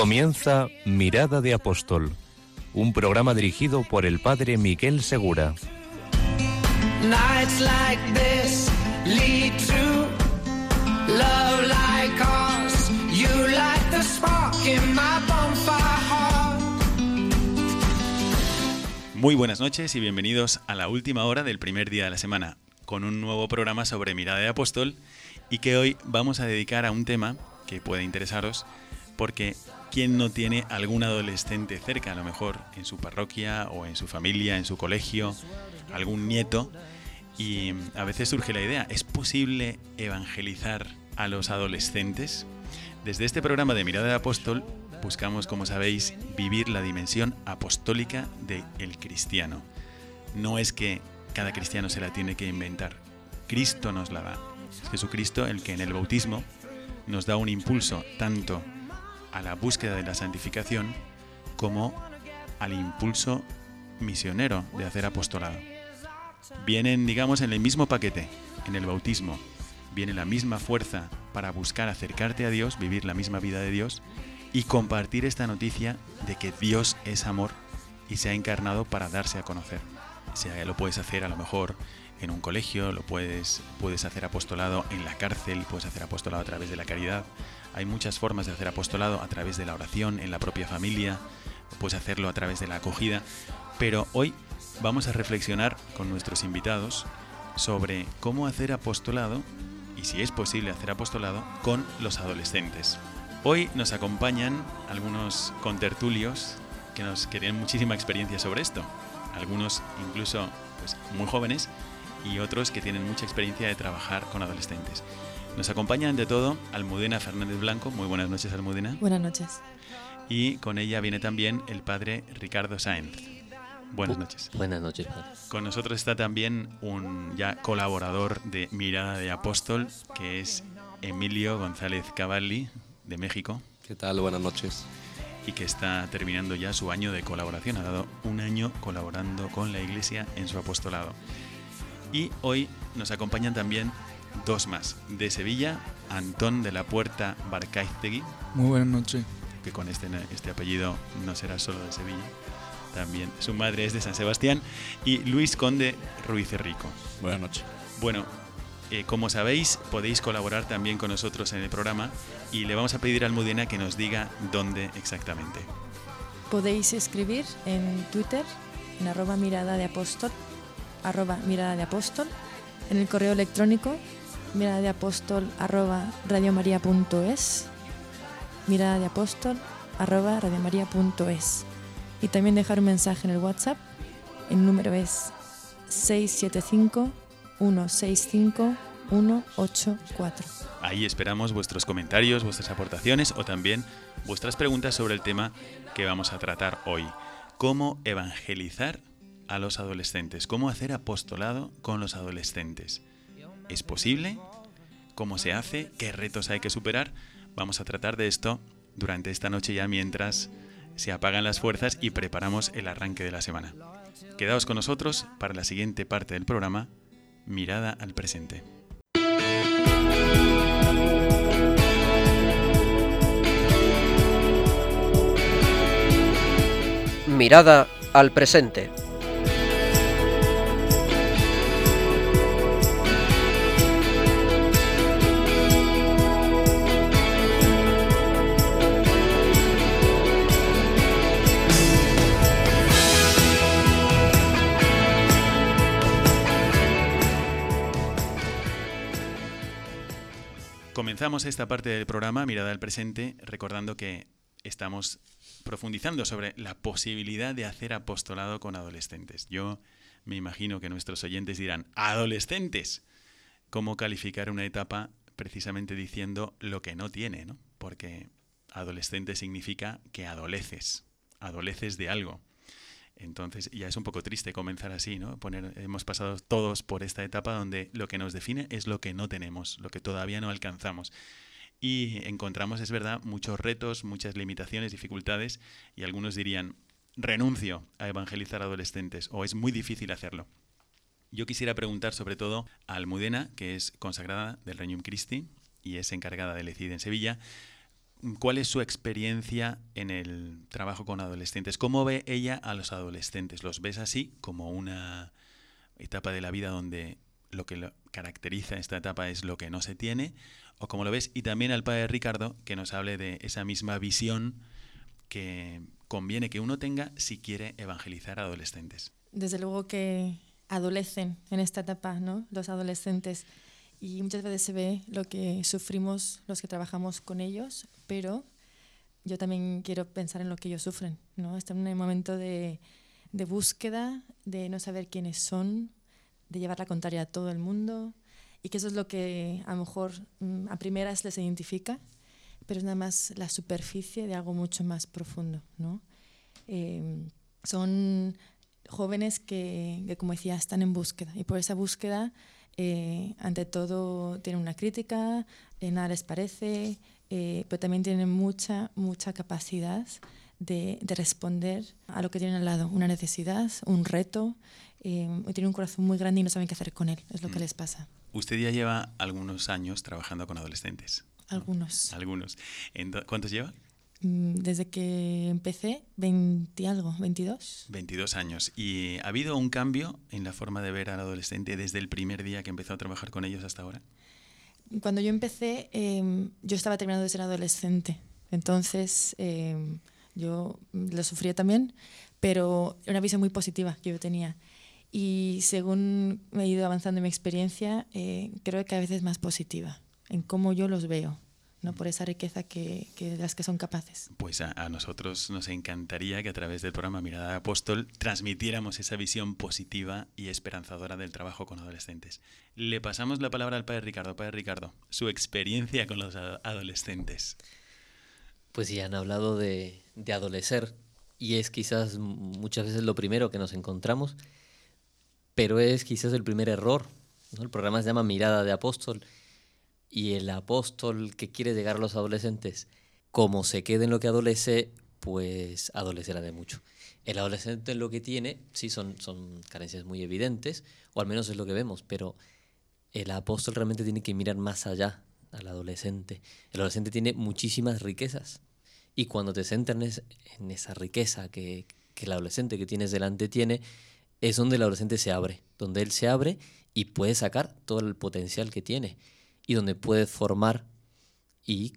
Comienza Mirada de Apóstol, un programa dirigido por el padre Miguel Segura. Nights like this lead to love like ours. You light the spark in my bonfire heart. Muy buenas noches y bienvenidos a la última hora del primer día de la semana, con un nuevo programa sobre Mirada de Apóstol y que hoy vamos a dedicar a un tema que puede interesaros porque ¿quién no tiene algún adolescente cerca, a lo mejor en su parroquia o en su familia, en su colegio, algún nieto? Y a veces surge la idea, ¿es posible evangelizar a los adolescentes? Desde este programa de Mirada de Apóstol buscamos, como sabéis, vivir la dimensión apostólica del cristiano. No es que cada cristiano se la tiene que inventar, Cristo nos la da. Es Jesucristo el que en el bautismo nos da un impulso tanto a la búsqueda de la santificación como al impulso misionero de hacer apostolado. Vienen, digamos, en el mismo paquete, en el bautismo. Viene la misma fuerza para buscar acercarte a Dios, vivir la misma vida de Dios y compartir esta noticia de que Dios es amor y se ha encarnado para darse a conocer. O sea, lo puedes hacer a lo mejor en un colegio, lo puedes, puedes hacer apostolado en la cárcel, puedes hacer apostolado a través de la caridad. Hay muchas formas de hacer apostolado a través de la oración, en la propia familia, puedes hacerlo a través de la acogida. Pero hoy vamos a reflexionar con nuestros invitados sobre cómo hacer apostolado y si es posible hacer apostolado con los adolescentes. Hoy nos acompañan algunos contertulios que, nos, que tienen muchísima experiencia sobre esto. Algunos incluso pues, muy jóvenes y otros que tienen mucha experiencia de trabajar con adolescentes. Nos acompaña ante todo Almudena Fernández Blanco. Muy buenas noches, Almudena. Buenas noches. Y con ella viene también el padre Ricardo Sáenz. Buenas noches. Buenas noches, padre. Con nosotros está también un ya colaborador de Mirada de Apóstol, que es Emilio González Cavalli, de México, ¿Qué tal? Buenas noches. y que está terminando ya su año de colaboración. Ha dado un año colaborando con la Iglesia en su apostolado. Y hoy nos acompañan también dos más. De Sevilla, Antón de la Puerta Barcaiztegui, Muy buenas noches. que con este, este apellido no será solo de Sevilla. También su madre es de San Sebastián. Y Luis Conde Ruiz Rico. Buenas noches. Bueno, eh, como sabéis, podéis colaborar también con nosotros en el programa y le vamos a pedir a Almudena que nos diga dónde exactamente. Podéis escribir en Twitter, en arroba mirada de apóstol, arroba mirada de apóstol, en el correo electrónico mirada de apóstol arroba radiomaria.es, mirada de apóstol arroba radiomaria.es. Y también dejar un mensaje en el WhatsApp. El número es 675 165 184. Ahí esperamos vuestros comentarios, vuestras aportaciones o también vuestras preguntas sobre el tema que vamos a tratar hoy. ¿Cómo evangelizar a los adolescentes? ¿Cómo hacer apostolado con los adolescentes? ¿Es posible? ¿Cómo se hace? ¿Qué retos hay que superar? Vamos a tratar de esto durante esta noche ya mientras se apagan las fuerzas y preparamos el arranque de la semana. Quedaos con nosotros para la siguiente parte del programa, Mirada al presente. Mirada al presente. Comenzamos esta parte del programa, Mirada al Presente, recordando que estamos profundizando sobre la posibilidad de hacer apostolado con adolescentes. Yo me imagino que nuestros oyentes dirán, adolescentes, ¿cómo calificar una etapa precisamente diciendo lo que no tiene? ¿no? Porque adolescente significa que adoleces, adoleces de algo. Entonces ya es un poco triste comenzar así, ¿no? Poner, hemos pasado todos por esta etapa donde lo que nos define es lo que no tenemos, lo que todavía no alcanzamos. Y encontramos, es verdad, muchos retos, muchas limitaciones, dificultades, y algunos dirían, renuncio a evangelizar adolescentes, o es muy difícil hacerlo. Yo quisiera preguntar sobre todo a Almudena, que es consagrada del Regnum Christi y es encargada de ECID en Sevilla, ¿Cuál es su experiencia en el trabajo con adolescentes? ¿Cómo ve ella a los adolescentes? ¿Los ves así como una etapa de la vida donde lo que caracteriza esta etapa es lo que no se tiene? ¿O cómo lo ves? Y también al padre Ricardo, que nos hable de esa misma visión que conviene que uno tenga si quiere evangelizar a adolescentes. Desde luego que adolecen en esta etapa, ¿no? Los adolescentes y muchas veces se ve lo que sufrimos los que trabajamos con ellos, pero yo también quiero pensar en lo que ellos sufren. ¿no? Están en un momento de, de búsqueda, de no saber quiénes son, de llevar la contraria a todo el mundo, y que eso es lo que a lo mejor mm, a primeras les identifica, pero es nada más la superficie de algo mucho más profundo. ¿no? Eh, son jóvenes que, que, como decía, están en búsqueda, y por esa búsqueda eh, ante todo tienen una crítica, eh, nada les parece, eh, pero también tienen mucha, mucha capacidad de, de, responder a lo que tienen al lado, una necesidad, un reto, tienen un corazón muy grande y no saben qué hacer con él, es lo que mm. les pasa. Usted ya lleva algunos años trabajando con adolescentes. Algunos. Algunos. ¿Cuántos lleva? Mm, desde que empecé, 20 algo, 22. 22 años. ¿Y ha habido un cambio en la forma de ver al adolescente desde el primer día que empezó a trabajar con ellos hasta ahora? Cuando yo empecé, eh, yo estaba terminando de ser adolescente. Entonces, eh, yo lo sufría también, pero era una visión muy positiva que yo tenía. Y según me he ido avanzando en mi experiencia, eh, creo que a veces más positiva en cómo yo los veo ¿no? por esa riqueza que, que, de las que son capaces. Pues a, a, nosotros nos encantaría que a través del programa Mirada de Apóstol transmitiéramos esa visión positiva y esperanzadora del trabajo con adolescentes. Le pasamos la palabra al Padre Ricardo. Padre Ricardo, su experiencia con los adolescentes. Pues ya han hablado de, de adolecer y es quizás muchas veces lo primero que nos encontramos, pero es quizás el primer error. ¿no? El programa se llama Mirada de Apóstol y el apóstol que quiere llegar a los adolescentes, como se quede en lo que adolece, pues adolecerá de mucho. El adolescente lo que tiene, sí, son, son carencias muy evidentes, o al menos es lo que vemos, pero el apóstol realmente tiene que mirar más allá al adolescente. El adolescente tiene muchísimas riquezas. Y cuando te centras en esa riqueza que, que el adolescente que tienes delante tiene, es donde el adolescente se abre, donde él se abre y puede sacar todo el potencial que tiene y donde puedes formar y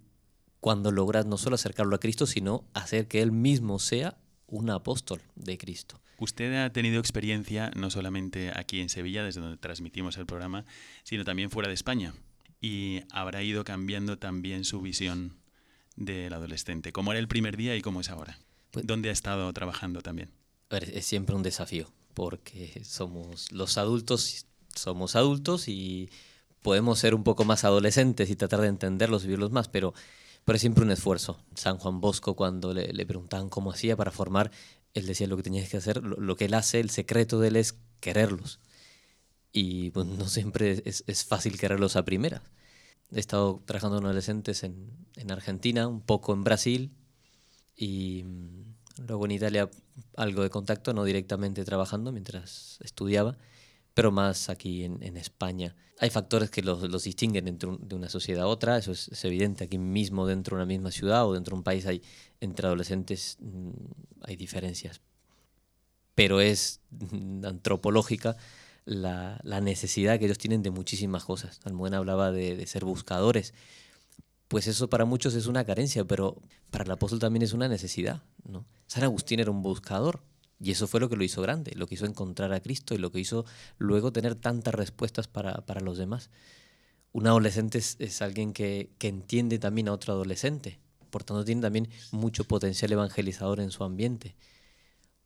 cuando logras no solo acercarlo a Cristo, sino hacer que Él mismo sea un apóstol de Cristo. Usted ha tenido experiencia no solamente aquí en Sevilla, desde donde transmitimos el programa, sino también fuera de España. Y habrá ido cambiando también su visión del adolescente. ¿Cómo era el primer día y cómo es ahora? Pues, ¿Dónde ha estado trabajando también? es siempre un desafío, porque somos los adultos, somos adultos y podemos ser un poco más adolescentes y tratar de entenderlos vivirlos más, pero, pero es siempre un esfuerzo. San Juan Bosco, cuando le, le preguntaban cómo hacía para formar, él decía lo que tenías que hacer, lo, lo, que él hace, el secreto de él es quererlos. Y pues, no siempre es, es fácil quererlos a primeras. He estado trabajando con adolescentes en, en Argentina, un poco en Brasil y mm, luego en Italia algo de contacto, no directamente trabajando mientras estudiaba pero más aquí en, España. Hay factores que los, distinguen de una sociedad a otra, eso es, evidente. Aquí mismo, dentro de una misma ciudad o dentro de un país, hay, entre adolescentes mmm, hay diferencias. Pero es mmm, antropológica la, la, necesidad que ellos tienen de muchísimas cosas. Almudena hablaba de, de ser buscadores. Pues eso para muchos es una carencia, pero para el apóstol también es una necesidad. ¿no? San Agustín era un buscador, y eso fue lo que lo hizo grande, lo que hizo encontrar a Cristo y lo que hizo luego tener tantas respuestas para, para los demás. Un adolescente es, alguien que, que, entiende también a otro adolescente, por tanto tiene también mucho potencial evangelizador en su ambiente.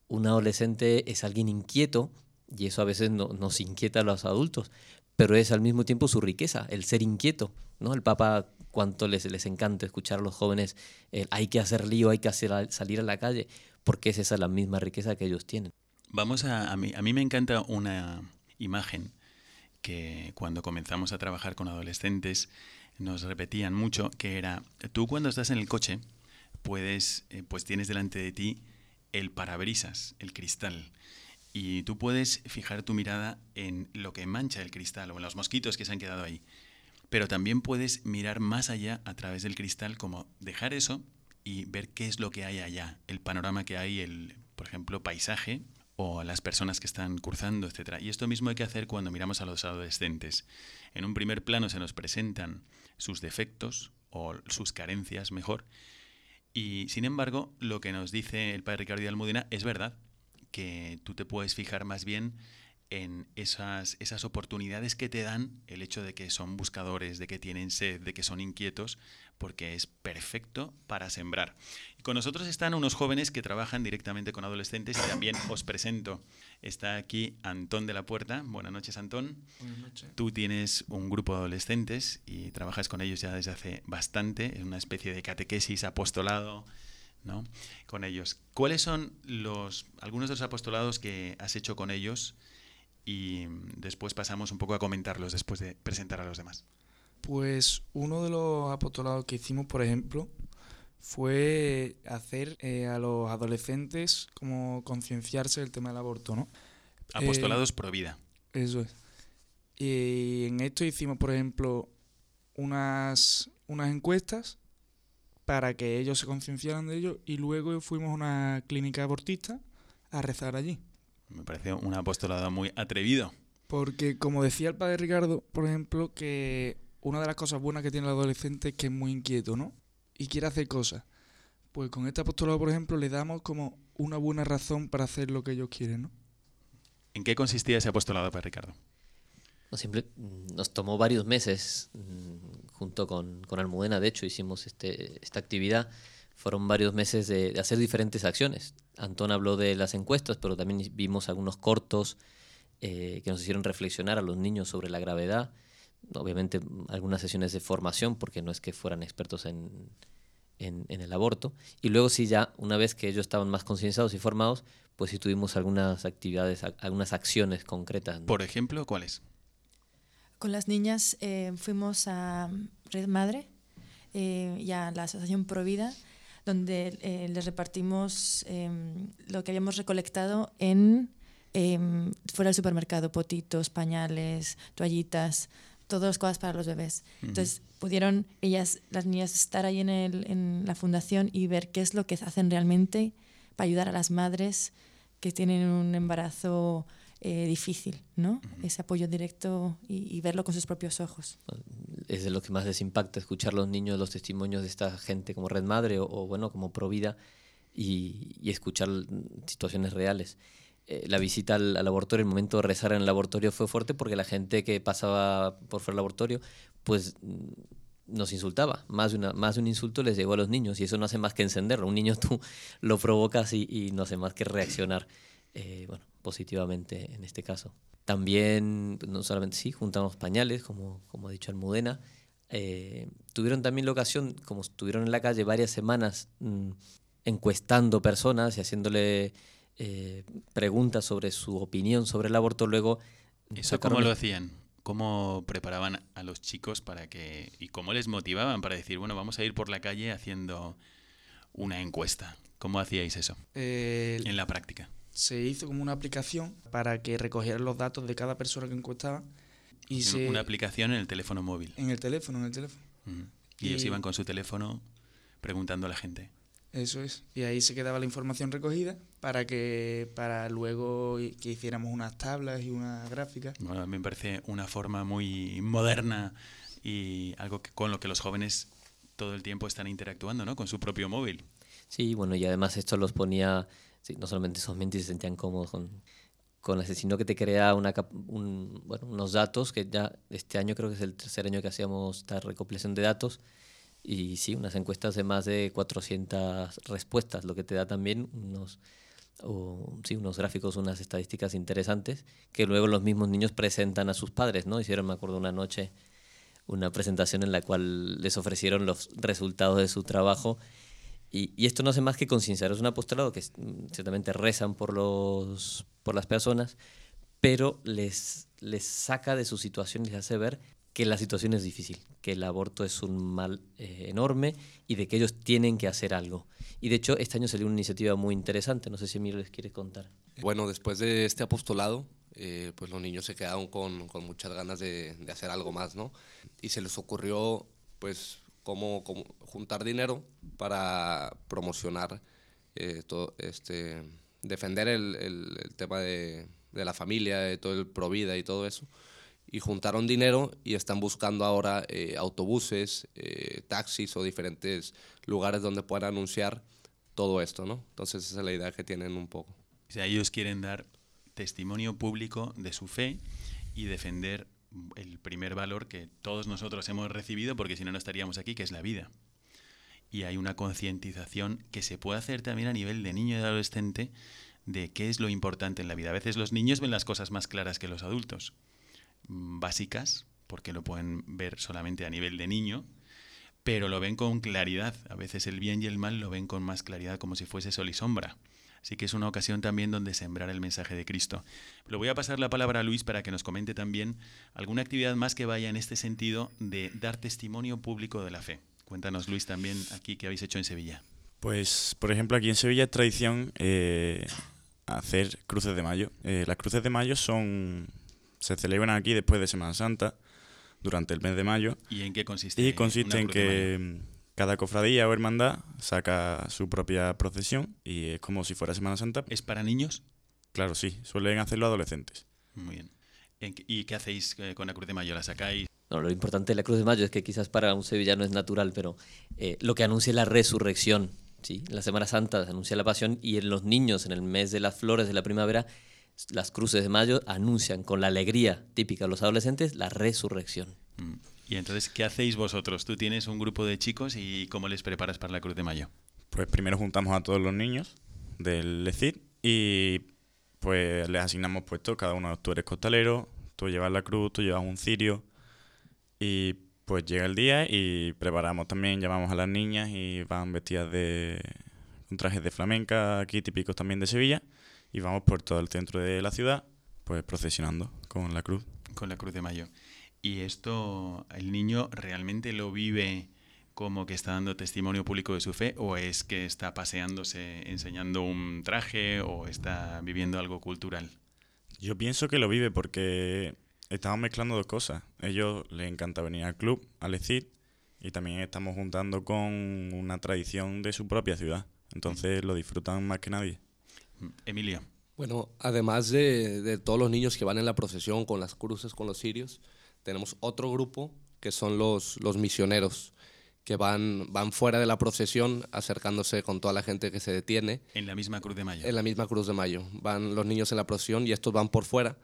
Un adolescente es alguien inquieto, y eso a veces no, nos inquieta a los adultos, pero es al mismo tiempo su riqueza, el ser inquieto. ¿no? El Papa cuánto les, les encanta escuchar a los jóvenes, hay que hacer lío, hay que hacer, salir a la calle, porque es esa la misma riqueza que ellos tienen. Vamos a, a mí, a mí me encanta una imagen que cuando comenzamos a trabajar con adolescentes nos repetían mucho, que era, tú cuando estás en el coche, puedes, eh, pues tienes delante de ti el parabrisas, el cristal, y tú puedes fijar tu mirada en lo que mancha el cristal o en los mosquitos que se han quedado ahí. Pero también puedes mirar más allá a través del cristal, como dejar eso y ver qué es lo que hay allá, el panorama que hay, el, por ejemplo, paisaje o las personas que están cursando, etc. Y esto mismo hay que hacer cuando miramos a los adolescentes. En un primer plano se nos presentan sus defectos o sus carencias, mejor. Y sin embargo, lo que nos dice el padre Ricardo de Almudena es verdad, que tú te puedes fijar más bien en esas, esas oportunidades que te dan el hecho de que son buscadores, de que tienen sed, de que son inquietos, porque es perfecto para sembrar. Y con nosotros están unos jóvenes que trabajan directamente con adolescentes y también os presento. Está aquí Antón de la Puerta. Buenas noches, Antón. Buenas noches. Tú tienes un grupo de adolescentes y trabajas con ellos ya desde hace bastante. Es una especie de catequesis, apostolado. ¿no? con ellos. ¿Cuáles son los algunos de los apostolados que has hecho con ellos y después pasamos un poco a comentarlos después de presentar a los demás. Pues uno de los apostolados que hicimos, por ejemplo, fue hacer eh, a los adolescentes como concienciarse del tema del aborto, ¿no? Apostolados pro vida. Eso es. Y en esto hicimos, por ejemplo, unas, unas encuestas para que ellos se concienciaran de ello y luego fuimos a una clínica abortista a rezar allí. Me parece un apostolado muy atrevido. Porque, como decía el padre Ricardo, por ejemplo, que una de las cosas buenas que tiene el adolescente es que es muy inquieto, ¿no? Y quiere hacer cosas. Pues con este apostolado, por ejemplo, le damos como una buena razón para hacer lo que ellos quieren, ¿no? ¿En qué consistía ese apostolado, Ricardo? No, siempre, mm, nos tomó varios meses, mm, junto con, con Almudena, de hecho, hicimos este, esta actividad fueron varios meses de, hacer diferentes acciones. Antón habló de las encuestas, pero también vimos algunos cortos eh, que nos hicieron reflexionar a los niños sobre la gravedad. Obviamente algunas sesiones de formación, porque no es que fueran expertos en, en, el aborto. Y luego sí, ya una vez que ellos estaban más concienciados y formados, pues sí tuvimos algunas actividades, algunas acciones concretas. Por ejemplo, ¿cuáles? Con las niñas eh, fuimos a Red Madre eh, y a la Asociación Provida donde eh, les repartimos em, lo que habíamos recolectado en em, fuera del supermercado, potitos, pañales, toallitas, todas las cosas para los bebés. Entonces pudieron ellas, las niñas, estar ahí en, el, en la fundación y ver qué es lo que hacen realmente para ayudar a las madres que tienen un embarazo eh, difícil, ¿no? Ese apoyo directo y, verlo con sus propios ojos. Es de lo que más les impacta escuchar los niños los testimonios de esta gente como Red Madre o, bueno, como Provida y, y escuchar situaciones reales. Eh, la visita al, laboratorio, el momento de rezar en el laboratorio fue fuerte porque la gente que pasaba por fuera del laboratorio, pues nos insultaba. Más de, una, más un insulto les llegó a los niños y eso no hace más que encenderlo. Un niño tú lo provocas y, y no hace más que reaccionar. Eh, bueno, positivamente en este caso. También, no solamente sí, juntamos pañales, como, como ha dicho Almudena. Eh, tuvieron también la ocasión, como estuvieron en la calle varias semanas mm, encuestando personas y haciéndole eh, preguntas sobre su opinión sobre el aborto, luego... ¿Eso cómo lo hacían? ¿Cómo preparaban a los chicos para que... y cómo les motivaban para decir, bueno, vamos a ir por la calle haciendo una encuesta? ¿Cómo hacíais eso en la práctica? se hizo como una aplicación para que recogieran los datos de cada persona que encuestaba. Y se, una aplicación en el teléfono móvil. En el teléfono, en el teléfono. y, ellos iban con su teléfono preguntando a la gente. Eso es. Y ahí se quedaba la información recogida para que para luego que hiciéramos unas tablas y una gráfica. Bueno, a mí me parece una forma muy moderna y algo que, con lo que los jóvenes todo el tiempo están interactuando, ¿no? Con su propio móvil. Sí, bueno, y además esto los ponía no solamente esos mentes se sentían cómodos con, con el sino que te crea una, un, bueno, unos datos, que ya este año creo que es el tercer año que hacíamos esta recopilación de datos, y sí, unas encuestas de más de 400 respuestas, lo que te da también unos, sí, unos gráficos, unas estadísticas interesantes, que luego los mismos niños presentan a sus padres, ¿no? Hicieron, me acuerdo, una noche una presentación en la cual les ofrecieron los resultados de su trabajo. Y, y esto no hace más que concienciar. Es un apostolado que mm, ciertamente rezan por, los, por las personas, pero les, les saca de su situación les hace ver que la situación es difícil, que el aborto es un mal eh, enorme y de que ellos tienen que hacer algo. Y de hecho, este año salió una iniciativa muy interesante, no sé si Emilio les quiere contar. Bueno, después de este apostolado, eh, pues los niños se quedaron con, con muchas ganas de, hacer algo más, ¿no? Y se les ocurrió, pues, cómo, cómo juntar dinero para promocionar, eh, todo, este, defender el, el, el tema de, de, la familia, de todo el provida y todo eso y juntaron dinero y están buscando ahora eh, autobuses, eh, taxis o diferentes lugares donde puedan anunciar todo esto, ¿no? Entonces esa es la idea que tienen un poco. O ellos quieren dar testimonio público de su fe y defender el primer valor que todos nosotros hemos recibido, porque si no, no estaríamos aquí, que es la vida. Y hay una concientización que se puede hacer también a nivel de niño y de adolescente de qué es lo importante en la vida. A veces los niños ven las cosas más claras que los adultos básicas, porque lo pueden ver solamente a nivel de niño, pero lo ven con claridad. A veces el bien y el mal lo ven con más claridad, como si fuese sol y sombra. Así que es una ocasión también donde sembrar el mensaje de Cristo. Le voy a pasar la palabra a Luis para que nos comente también alguna actividad más que vaya en este sentido de dar testimonio público de la fe. Cuéntanos, Luis, también aquí qué habéis hecho en Sevilla. Pues, por ejemplo, aquí en Sevilla es tradición eh, hacer cruces de mayo. Eh, las cruces de mayo son se celebran aquí después de Semana Santa, durante el mes de mayo. ¿Y en qué consiste? Y consiste en que cada cofradía o hermandad saca su propia procesión y es como si fuera Semana Santa. ¿Es para niños? Claro, sí, suelen hacerlo adolescentes. Muy bien. ¿Y qué hacéis eh, con la Cruz de Mayo? ¿La sacáis? No, lo importante de la Cruz de Mayo es que quizás para un sevillano es natural, pero eh, lo que anuncia la resurrección. ¿sí? La Semana Santa se anuncia la pasión y en los niños, en el mes de las flores de la primavera, las cruces de mayo anuncian con la alegría típica de los adolescentes la resurrección. Mm. Y entonces, ¿qué hacéis vosotros? Tú tienes un grupo de chicos y ¿cómo les preparas para la Cruz de Mayo? Pues primero juntamos a todos los niños del LECID y pues les asignamos puestos, cada uno, tú eres costalero, tú llevas la cruz, tú llevas un cirio y pues llega el día y preparamos también, llamamos a las niñas y van vestidas de con trajes de flamenca, aquí típicos también de Sevilla y vamos por todo el centro de la ciudad, pues procesionando con la cruz. Con la cruz de mayo. ¿Y esto el niño realmente lo vive como que está dando testimonio público de su fe o es que está paseándose enseñando un traje o está viviendo algo cultural? Yo pienso que lo vive porque estamos mezclando dos cosas. A ellos les encanta venir al club, al ECID, y también estamos juntando con una tradición de su propia ciudad. Entonces lo disfrutan más que nadie. Emilio. Bueno, además de, de, todos los niños que van en la procesión con las cruces, con los cirios, tenemos otro grupo que son los, los misioneros, que van, van fuera de la procesión acercándose con toda la gente que se detiene. En la misma Cruz de Mayo. En la misma Cruz de Mayo. Van los niños en la procesión y estos van por fuera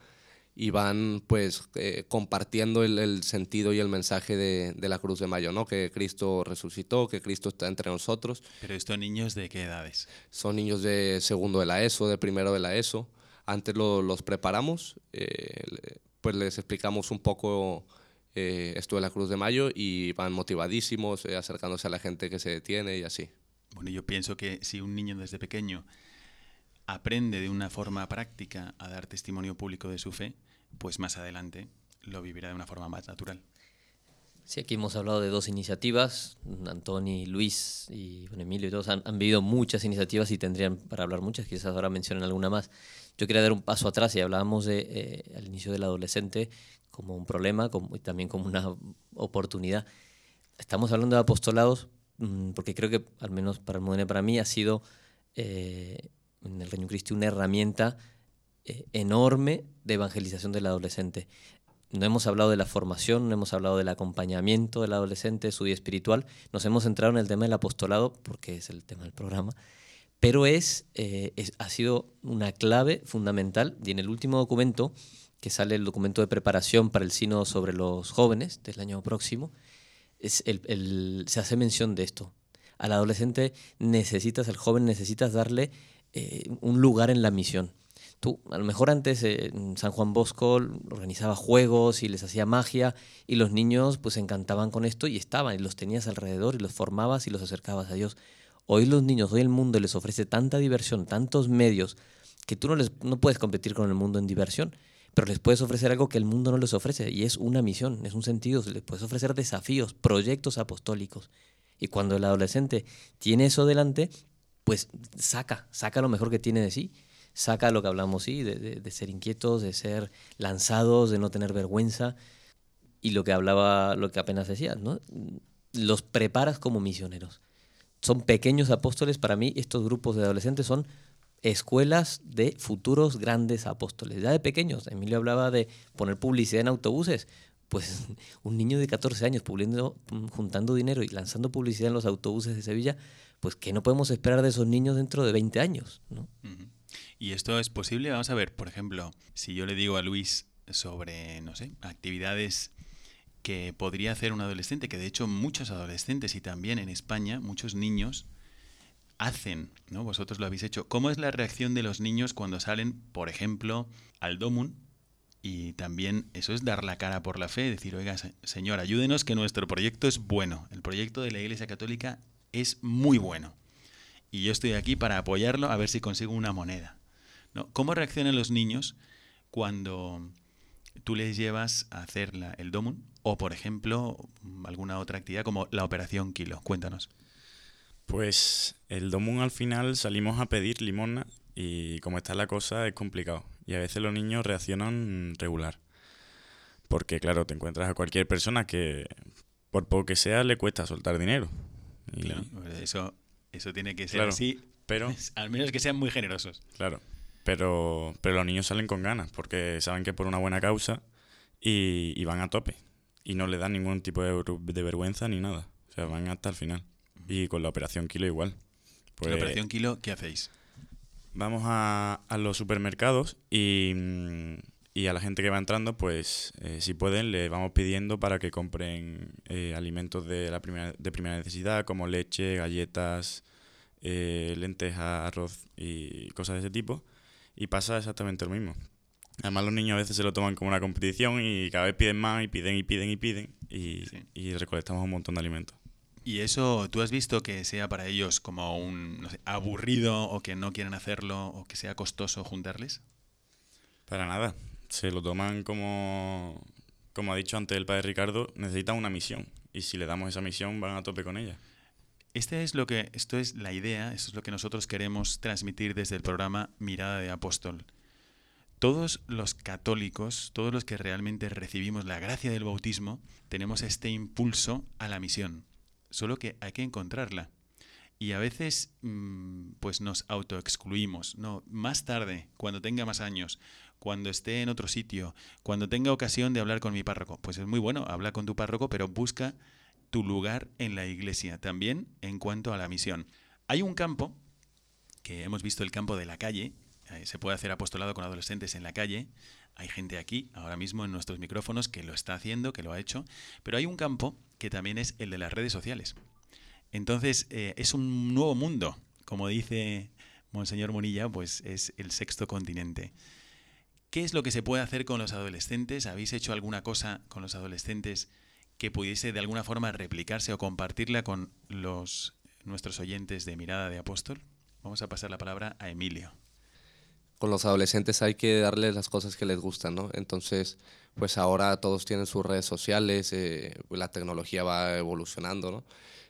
y van pues eh, compartiendo el, el, sentido y el mensaje de, de, la Cruz de Mayo, ¿no? Que Cristo resucitó, que Cristo está entre nosotros. ¿Pero estos niños de qué edades? Son niños de segundo de la ESO, de primero de la ESO. Antes lo, los preparamos, eh, pues les explicamos un poco eh, esto de la Cruz de Mayo y van motivadísimos, acercándose a la gente que se detiene y así. Bueno, yo pienso que si un niño desde pequeño aprende de una forma práctica a dar testimonio público de su fe, pues más adelante lo vivirá de una forma más natural. Sí, aquí hemos hablado de dos iniciativas, Antoni, Luis y bueno, Emilio y todos han, vivido muchas iniciativas y tendrían para hablar muchas, quizás ahora mencionen alguna más. Yo quería dar un paso atrás y hablábamos de, eh, al inicio del adolescente como un problema como, y también como una oportunidad. Estamos hablando de apostolados mmm, porque creo que, al menos para el Modene, para mí, ha sido eh, en el Reino Cristo una herramienta eh, enorme de evangelización del adolescente. No hemos hablado de la formación, no hemos hablado del acompañamiento del adolescente, su vida espiritual, nos hemos centrado en el tema del apostolado, porque es el tema del programa, pero es, eh, es, ha sido una clave fundamental y en el último documento, que sale el documento de preparación para el sínodo sobre los jóvenes del año próximo, se hace mención de esto. Al adolescente necesitas, al joven necesitas darle eh, un lugar en la misión. Tú, a lo mejor antes eh, San Juan Bosco organizaba juegos y les hacía magia y los niños pues se encantaban con esto y estaban y los tenías alrededor y los formabas y los acercabas a Dios. Hoy los niños, hoy el mundo les ofrece tanta diversión, tantos medios, que tú no, les, no puedes competir con el mundo en diversión, pero les puedes ofrecer algo que el mundo no les ofrece y es una misión, es un sentido, les puedes ofrecer desafíos, proyectos apostólicos. Y cuando el adolescente tiene eso delante, pues saca, saca lo mejor que tiene de sí saca lo que hablamos, sí, de, ser inquietos, de ser lanzados, de no tener vergüenza. Y lo que hablaba, lo que apenas decías, ¿no? Los preparas como misioneros. Son pequeños apóstoles. Para mí, estos grupos de adolescentes son escuelas de futuros grandes apóstoles. Ya de pequeños. Emilio hablaba de poner publicidad en autobuses. Pues un niño de 14 años juntando dinero y lanzando publicidad en los autobuses de Sevilla, pues ¿qué no podemos esperar de esos niños dentro de 20 años? ¿no? ¿Y esto es posible? Vamos a ver, por ejemplo, si yo le digo a Luis sobre, no sé, actividades que podría hacer un adolescente, que de hecho muchos adolescentes y también en España muchos niños hacen, ¿no? Vosotros lo habéis hecho. ¿Cómo es la reacción de los niños cuando salen, por ejemplo, al Domun? Y también eso es dar la cara por la fe, decir, oiga, señor, ayúdenos que nuestro proyecto es bueno. El proyecto de la Iglesia Católica es muy bueno. Y yo estoy aquí para apoyarlo a ver si consigo una moneda. ¿Cómo reaccionan los niños cuando tú les llevas a hacer el domun o, por ejemplo, alguna otra actividad como la operación Kilo? Cuéntanos. Pues el domun al final salimos a pedir limona y como está la cosa es complicado. Y a veces los niños reaccionan regular. Porque claro, te encuentras a cualquier persona que por poco que sea le cuesta soltar dinero. Claro, eso, eso tiene que ser así. Pero, al menos que sean muy generosos. Claro. Pero, pero los niños salen con ganas porque saben que por una buena causa y, van a tope. Y no le dan ningún tipo de, vergüenza ni nada. O sea, van hasta el final. Y con la Operación Kilo igual. Pues, ¿La Operación Kilo qué hacéis? Vamos a, a los supermercados y, y, a la gente que va entrando, pues eh, si pueden, le vamos pidiendo para que compren eh, alimentos de, la primera, de primera necesidad, como leche, galletas, eh, lentejas, arroz y cosas de ese tipo y pasa exactamente lo mismo. Además los niños a veces se lo toman como una competición y cada vez piden más y piden y piden y piden y, recolectamos un montón de alimentos. ¿Y eso tú has visto que sea para ellos como un no sé, aburrido o que no quieren hacerlo o que sea costoso juntarles? Para nada. Se lo toman como, como ha dicho antes el padre Ricardo, necesitan una misión. Y si le damos esa misión van a tope con ella. Este es lo que, esto es la idea, esto es lo que nosotros queremos transmitir desde el programa Mirada de Apóstol. Todos los católicos, todos los que realmente recibimos la gracia del bautismo, tenemos este impulso a la misión, solo que hay que encontrarla. Y a veces mm, pues nos autoexcluimos. No, más tarde, cuando tenga más años, cuando esté en otro sitio, cuando tenga ocasión de hablar con mi párroco. Pues es muy bueno, habla con tu párroco, pero busca tu lugar en la iglesia, también en cuanto a la misión. Hay un campo, que hemos visto el campo de la calle, eh, se puede hacer apostolado con adolescentes en la calle, hay gente aquí, ahora mismo en nuestros micrófonos, que lo está haciendo, que lo ha hecho, pero hay un campo que también es el de las redes sociales. Entonces, eh, es un nuevo mundo, como dice Monseñor Monilla, pues es el sexto continente. ¿Qué es lo que se puede hacer con los adolescentes? ¿Habéis hecho alguna cosa con los adolescentes que pudiese de alguna forma replicarse o compartirla con los nuestros oyentes de Mirada de Apóstol? Vamos a pasar la palabra a Emilio. Con los adolescentes hay que darles las cosas que les gustan, ¿no? Entonces, pues ahora todos tienen sus redes sociales, eh, la tecnología va evolucionando, ¿no?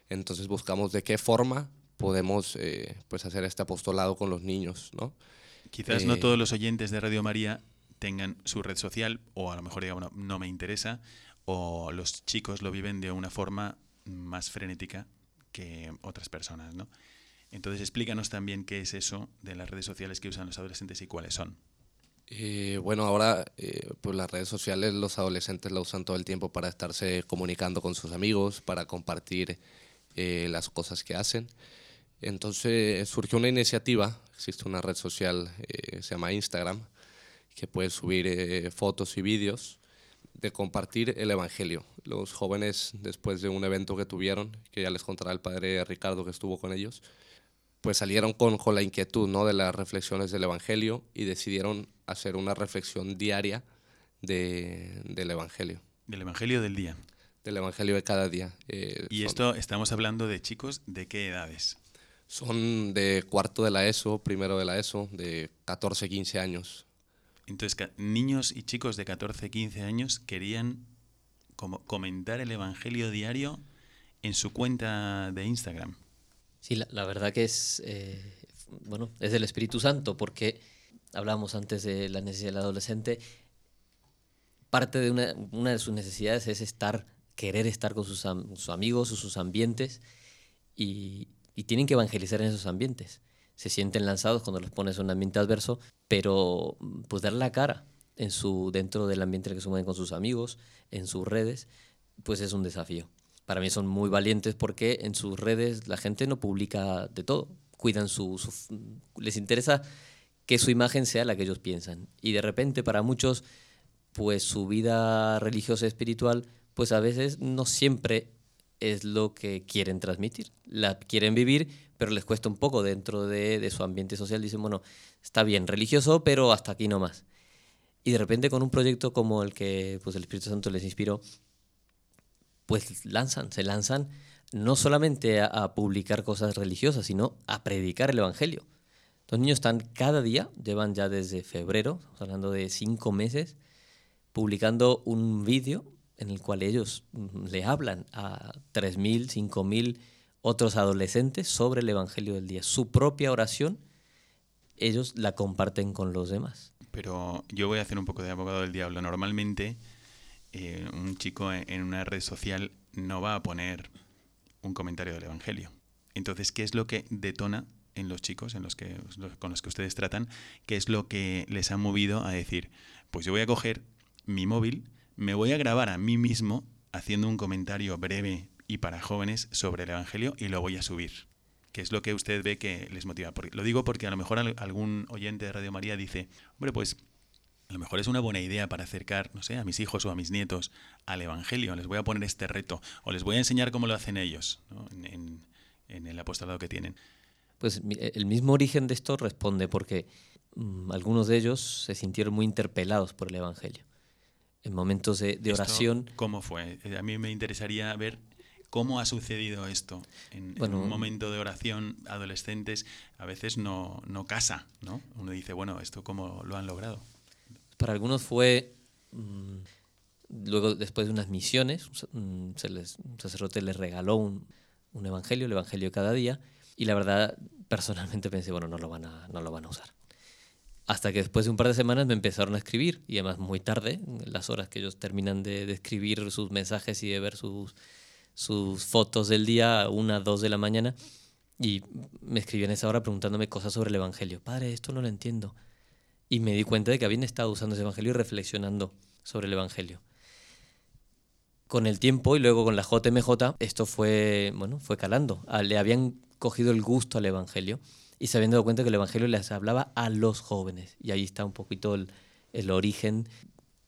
Entonces buscamos de qué forma podemos eh, pues hacer este apostolado con los niños, ¿no? Quizás no eh, todos los oyentes de Radio María tengan su red social o a lo mejor digan, no me interesa o los chicos lo viven de una forma más frenética que otras personas, ¿no? Entonces explícanos también qué es eso de las redes sociales que usan los adolescentes y cuáles son. Eh, bueno, ahora eh, pues las redes sociales los adolescentes la usan todo el tiempo para estarse comunicando con sus amigos, para compartir eh, las cosas que hacen. Entonces surgió una iniciativa, existe una red social, se llama Instagram, que puede subir fotos y vídeos de compartir el Evangelio. Los jóvenes, después de un evento que tuvieron, que ya les contará el padre Ricardo que estuvo con ellos, pues salieron con, con la inquietud ¿no? de las reflexiones del Evangelio y decidieron hacer una reflexión diaria de, del Evangelio. Del Evangelio del día. Del Evangelio de cada día. Eh, y son- esto estamos hablando de chicos de qué edades. Son de cuarto de la ESO, primero de la ESO, de 14, 15 años. Entonces, niños y chicos de 14, 15 años querían como comentar el Evangelio diario en su cuenta de Instagram. Sí, la, verdad que es, eh, bueno, es del Espíritu Santo, porque hablábamos antes de la necesidad del adolescente. Parte de una, de sus necesidades es estar, querer estar con sus, am- sus amigos o sus ambientes y tienen que evangelizar en esos ambientes. Se sienten lanzados cuando los pones en un ambiente adverso, pero pues dar la cara en su, dentro del ambiente en el que se mueven con sus amigos, en sus redes, pues es un desafío. Para mí son muy valientes porque en sus redes la gente no publica de todo. Cuidan su, su- les interesa que su imagen sea la que ellos piensan. Y de repente para muchos, pues su vida religiosa y espiritual, pues a veces no siempre es lo que quieren transmitir. La quieren vivir, pero les cuesta un poco dentro de, de su ambiente social. Dicen, bueno, está bien, religioso, pero hasta aquí no más. Y de repente con un proyecto como el que pues, el Espíritu Santo les inspiró, pues lanzan, se lanzan no solamente a, a publicar cosas religiosas, sino a predicar el Evangelio. Los niños están cada día, llevan ya desde febrero, estamos hablando de cinco meses, publicando un vídeo en el cual ellos mm, le hablan a 3.000, 5.000 otros adolescentes sobre el Evangelio del día. Su propia oración, ellos la comparten con los demás. Pero yo voy a hacer un poco de abogado del diablo. Normalmente eh, un chico en una red social no va a poner un comentario del Evangelio. Entonces, ¿qué es lo que detona en los chicos en los que, con los que ustedes tratan? ¿Qué es lo que les ha movido a decir, pues yo voy a coger mi móvil, me voy a grabar a mí mismo haciendo un comentario breve y para jóvenes sobre el Evangelio y lo voy a subir? ¿Qué es lo que usted ve que les motiva? Porque, lo digo porque a lo mejor al- algún oyente de Radio María dice, hombre, pues a lo mejor es una buena idea para acercar, no sé, a mis hijos o a mis nietos al Evangelio. Les voy a poner este reto o les voy a enseñar cómo lo hacen ellos ¿no? en, en- en el apostolado que tienen. Pues mi- el mismo origen de esto responde porque mm, algunos de ellos se sintieron muy interpelados por el Evangelio. En momentos de, de oración, ¿Cómo fue? Eh, A mí me interesaría ver cómo ha sucedido esto. En, en Bueno, un momento de oración, adolescentes, a veces no, no casa, ¿no? Uno dice, bueno, ¿esto cómo lo han logrado? para algunos fue, mm, luego después de unas misiones, se les- un sacerdote les regaló un, un evangelio, el evangelio de cada día, y la verdad, personalmente pensé, bueno, no lo van a, no lo van a usar. Hasta que después de un par de semanas me empezaron a escribir, y además muy tarde, en las horas que ellos terminan de, de escribir sus mensajes y de ver sus, sus fotos del día, una, dos de la mañana, y me escribían a esa hora preguntándome cosas sobre el Evangelio. Padre, esto no lo entiendo. Y me di cuenta de que habían estado usando ese Evangelio y reflexionando sobre el Evangelio. Con el tiempo y luego con la JMJ, esto fue, bueno, fue calando. Le habían cogido el gusto al Evangelio y se habían dado cuenta que el Evangelio les hablaba a los jóvenes. Y ahí está un poquito el, el origen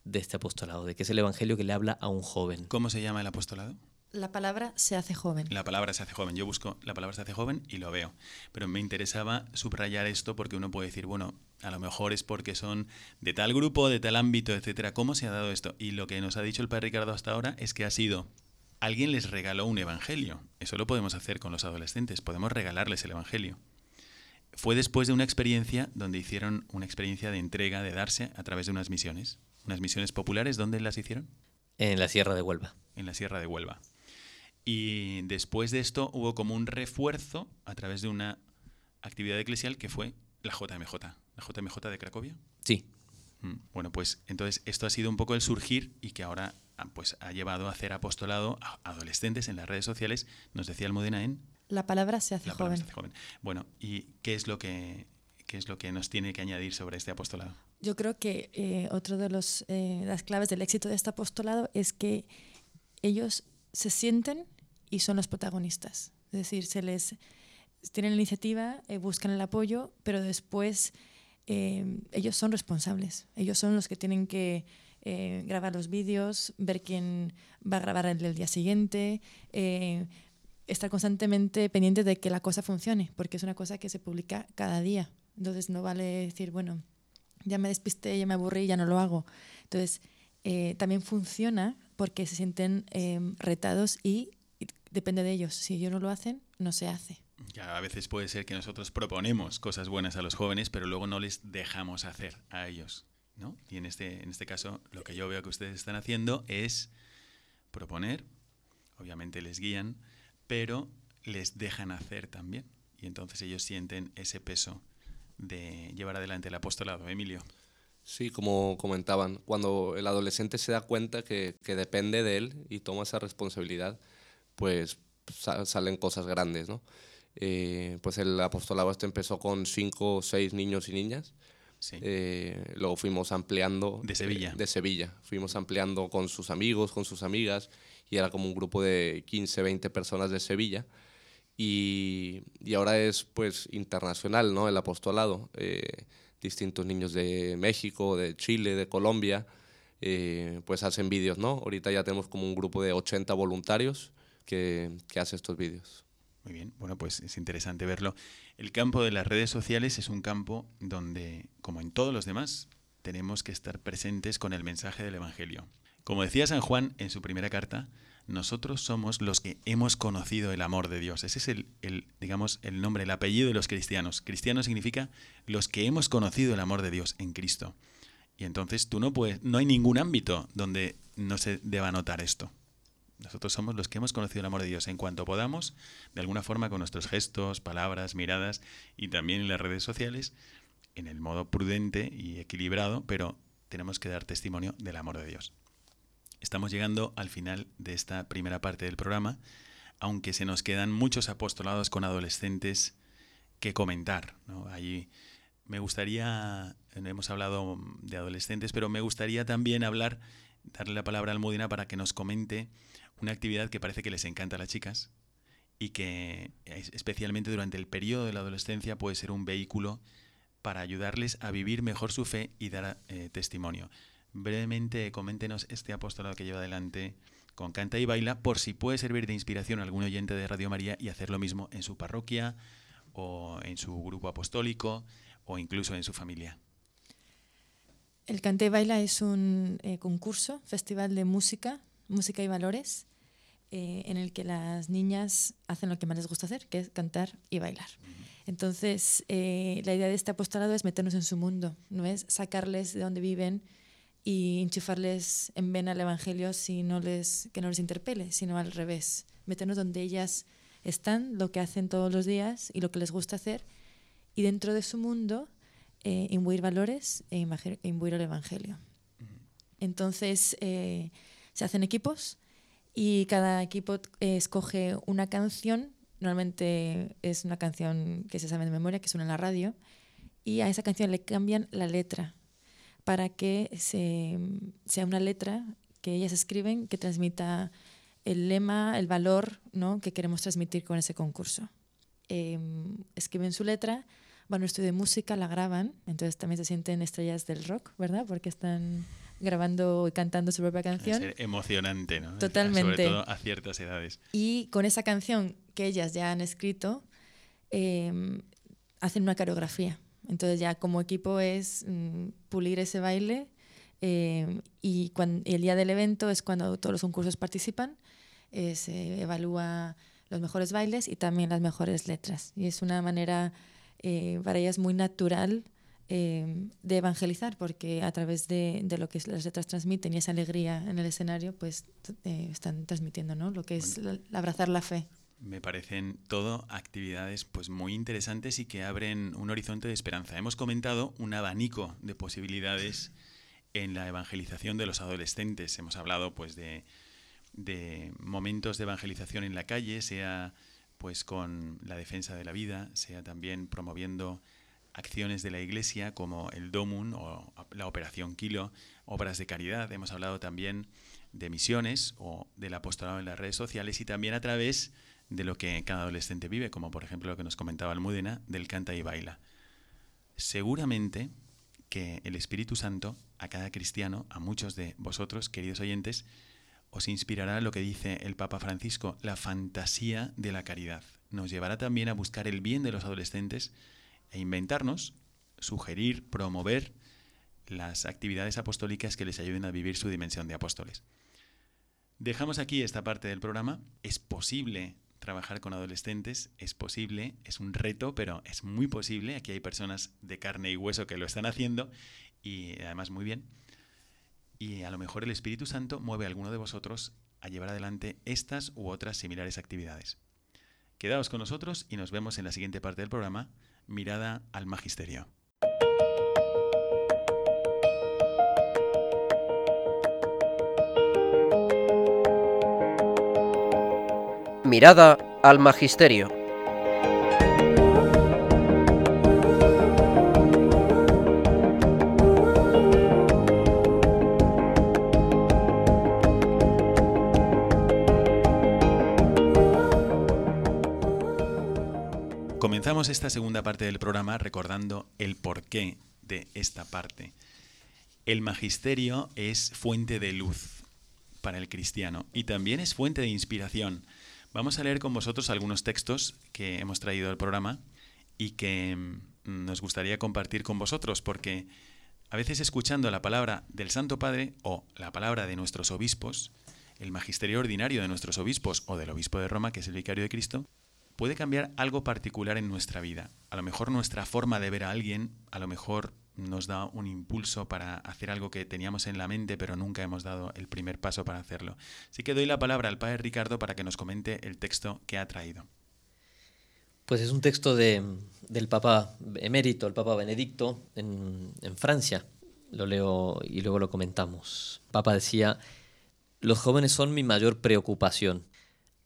de este apostolado, de que es el Evangelio que le habla a un joven. ¿Cómo se llama el apostolado? La palabra se hace joven. La palabra se hace joven. Yo busco la palabra se hace joven y lo veo. Pero me interesaba subrayar esto porque uno puede decir, bueno, a lo mejor es porque son de tal grupo, de tal ámbito, etcétera. ¿Cómo se ha dado esto? Y lo que nos ha dicho el padre Ricardo hasta ahora es que ha sido alguien les regaló un evangelio. Eso lo podemos hacer con los adolescentes. Podemos regalarles el evangelio. Fue después de una experiencia donde hicieron una experiencia de entrega, de darse a través de unas misiones. Unas misiones populares, ¿dónde las hicieron? En la Sierra de Huelva. en la Sierra de Huelva. Y después de esto hubo como un refuerzo a través de una actividad eclesial que fue la JMJ, la JMJ de Cracovia. Sí, Mm, Bueno, pues entonces esto ha sido un poco el surgir y que ahora ah, pues ha llevado a hacer apostolado a adolescentes en las redes sociales, nos decía Almudena en La palabra se hace la palabra joven. se hace joven. Bueno, ¿y qué es lo que qué es lo que nos tiene que añadir sobre este apostolado? Yo creo que eh, otro de los, eh, las claves del éxito de este apostolado es que ellos se sienten y son los protagonistas. Es decir, se les tienen la iniciativa, eh, buscan el apoyo, pero después eh, ellos son responsables. Ellos son los que tienen que eh, grabar los vídeos, ver quién va a grabar el del día siguiente, eh, estar constantemente pendiente de que la cosa funcione, porque es una cosa que se publica cada día. Entonces no vale decir, bueno, ya me despisté, ya me aburrí, ya no lo hago. Entonces eh, también funciona porque se sienten eh, retados y depende de ellos. Si ellos no lo hacen, no se hace. Ya, a veces puede ser que nosotros proponemos cosas buenas a los jóvenes, pero luego no les dejamos hacer a ellos. ¿no? Y en este, en este caso, lo que yo veo que ustedes están haciendo es proponer, obviamente les guían, pero les dejan hacer también. Y entonces ellos sienten ese peso de llevar adelante el apostolado. Emilio. Sí, como comentaban, cuando el adolescente se da cuenta que, que depende de él y toma esa responsabilidad, pues sa- salen cosas grandes, ¿no? Eh, pues el apostolado este empezó con cinco o seis niños y niñas. Sí. Eh, luego fuimos ampliando. De Sevilla. eh, de Sevilla. Fuimos ampliando con sus amigos, con sus amigas, y era como un grupo de 15, 20 personas de Sevilla. Y, y ahora es pues internacional, ¿no? El apostolado. Eh, distintos niños de México, de Chile, de Colombia, pues hacen vídeos, ¿no? Ahorita ya tenemos como un grupo de 80 voluntarios que, hace estos vídeos. Muy bien, bueno, pues es interesante verlo. El campo de las redes sociales es un campo donde, como en todos los demás, tenemos que estar presentes con el mensaje del Evangelio. Como decía San Juan en su primera carta, nosotros somos los que hemos conocido el amor de Dios. Ese es el, el, digamos, el nombre, el apellido de los cristianos. Cristiano significa los que hemos conocido el amor de Dios en Cristo. Y entonces tú no puedes, no hay ningún ámbito donde no se deba notar esto. Nosotros somos los que hemos conocido el amor de Dios en cuanto podamos, de alguna forma con nuestros gestos, palabras, miradas y también en las redes sociales, en el modo prudente y equilibrado, pero tenemos que dar testimonio del amor de Dios. Estamos llegando al final de esta primera parte del programa, aunque se nos quedan muchos apostolados con adolescentes que comentar. ¿no? Allí me gustaría, hemos hablado de adolescentes, pero me gustaría también hablar, darle la palabra a Almudena para que nos comente una actividad que parece que les encanta a las chicas y que especialmente durante el periodo de la adolescencia puede ser un vehículo para ayudarles a vivir mejor su fe y dar eh, testimonio. Brevemente, coméntenos este apostolado que lleva adelante con Canta y Baila, por si puede servir de inspiración a algún oyente de Radio María y hacer lo mismo en su parroquia o en su grupo apostólico o incluso en su familia. El Cante y Baila es un eh, concurso, festival de música, música y valores, eh, en el que las niñas hacen lo que más les gusta hacer, que es cantar y bailar. Entonces, eh, la idea de este apostolado es meternos en su mundo, no es sacarles de donde viven y enchufarles en vena el Evangelio si no les, que no les interpele, sino al revés, meternos donde ellas están, lo que hacen todos los días y lo que les gusta hacer, y dentro de su mundo eh, imbuir valores e imbuir el Evangelio. Entonces, eh, se hacen equipos y cada equipo eh, escoge una canción, normalmente es una canción que se sabe de memoria, que suena en la radio, y a esa canción le cambian la letra para que se, sea una letra que ellas escriben que transmita el lema, el valor ¿no? que queremos transmitir con ese concurso. Eh, escriben su letra, van a un estudio de música, la graban, entonces también se sienten estrellas del rock, ¿verdad? Porque están grabando y cantando su propia canción. Ser emocionante, ¿no? Totalmente. Sobre todo a ciertas edades. Y con esa canción que ellas ya han escrito, eh, hacen una coreografía. Entonces ya como equipo es mm, pulir ese baile eh, y, cuan- y el día del evento es cuando todos los concursos participan, eh, se evalúa los mejores bailes y también las mejores letras. Y es una manera eh, para ellas muy natural eh, de evangelizar, porque a través de, de lo que las letras transmiten y esa alegría en el escenario, pues eh, están transmitiendo ¿no? lo que es la abrazar la fe. Me parecen todo actividades pues muy interesantes y que abren un horizonte de esperanza. Hemos comentado un abanico de posibilidades en la evangelización de los adolescentes. Hemos hablado pues de, de momentos de evangelización en la calle, sea pues con la defensa de la vida, sea también promoviendo acciones de la Iglesia como el Domun o la Operación Kilo, obras de caridad. Hemos hablado también de misiones o del apostolado en las redes sociales y también a través de lo que cada adolescente vive, como por ejemplo lo que nos comentaba Almudena del canta y baila. Seguramente que el Espíritu Santo a cada cristiano, a muchos de vosotros, queridos oyentes, os inspirará lo que dice el Papa Francisco, la fantasía de la caridad. Nos llevará también a buscar el bien de los adolescentes e inventarnos, sugerir, promover las actividades apostólicas que les ayuden a vivir su dimensión de apóstoles. Dejamos aquí esta parte del programa. Es posible trabajar con adolescentes, es posible, es un reto, pero es muy posible. Aquí hay personas de carne y hueso que lo están haciendo y además muy bien. Y a lo mejor el Espíritu Santo mueve a alguno de vosotros a llevar adelante estas u otras similares actividades. Quedaos con nosotros y nos vemos en la siguiente parte del programa, Mirada al Magisterio. Mirada al Magisterio. Esta segunda parte del programa recordando el porqué de esta parte. El magisterio es fuente de luz para el cristiano y también es fuente de inspiración. Vamos a leer con vosotros algunos textos que hemos traído al programa y que mm, nos gustaría compartir con vosotros porque a veces escuchando la palabra del Santo Padre o la palabra de nuestros obispos, el magisterio ordinario de nuestros obispos o del obispo de Roma, que es el vicario de Cristo, puede cambiar algo particular en nuestra vida. A lo mejor nuestra forma de ver a alguien, a lo mejor nos da un impulso para hacer algo que teníamos en la mente, pero nunca hemos dado el primer paso para hacerlo. Así que doy la palabra al padre Ricardo para que nos comente el texto que ha traído. Pues es un texto de, del Papa emérito, el Papa Benedicto, en, en Francia. Lo leo y luego lo comentamos. Papa decía, los jóvenes son mi mayor preocupación.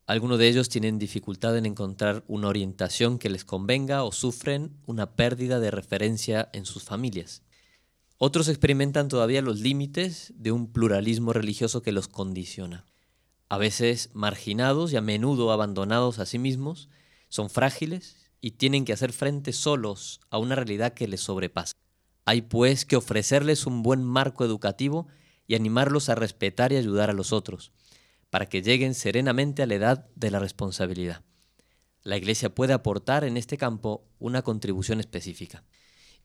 Algunos de ellos tienen dificultad en encontrar una orientación que les convenga o sufren una pérdida de referencia en sus familias. Otros experimentan todavía los límites de un pluralismo religioso que los condiciona. A veces marginados y a menudo abandonados a sí mismos, son frágiles y tienen que hacer frente solos a una realidad que les sobrepasa. Hay pues que ofrecerles un buen marco educativo y animarlos a respetar y ayudar a los otros para que lleguen serenamente a la edad de la responsabilidad. La Iglesia puede aportar en este campo una contribución específica.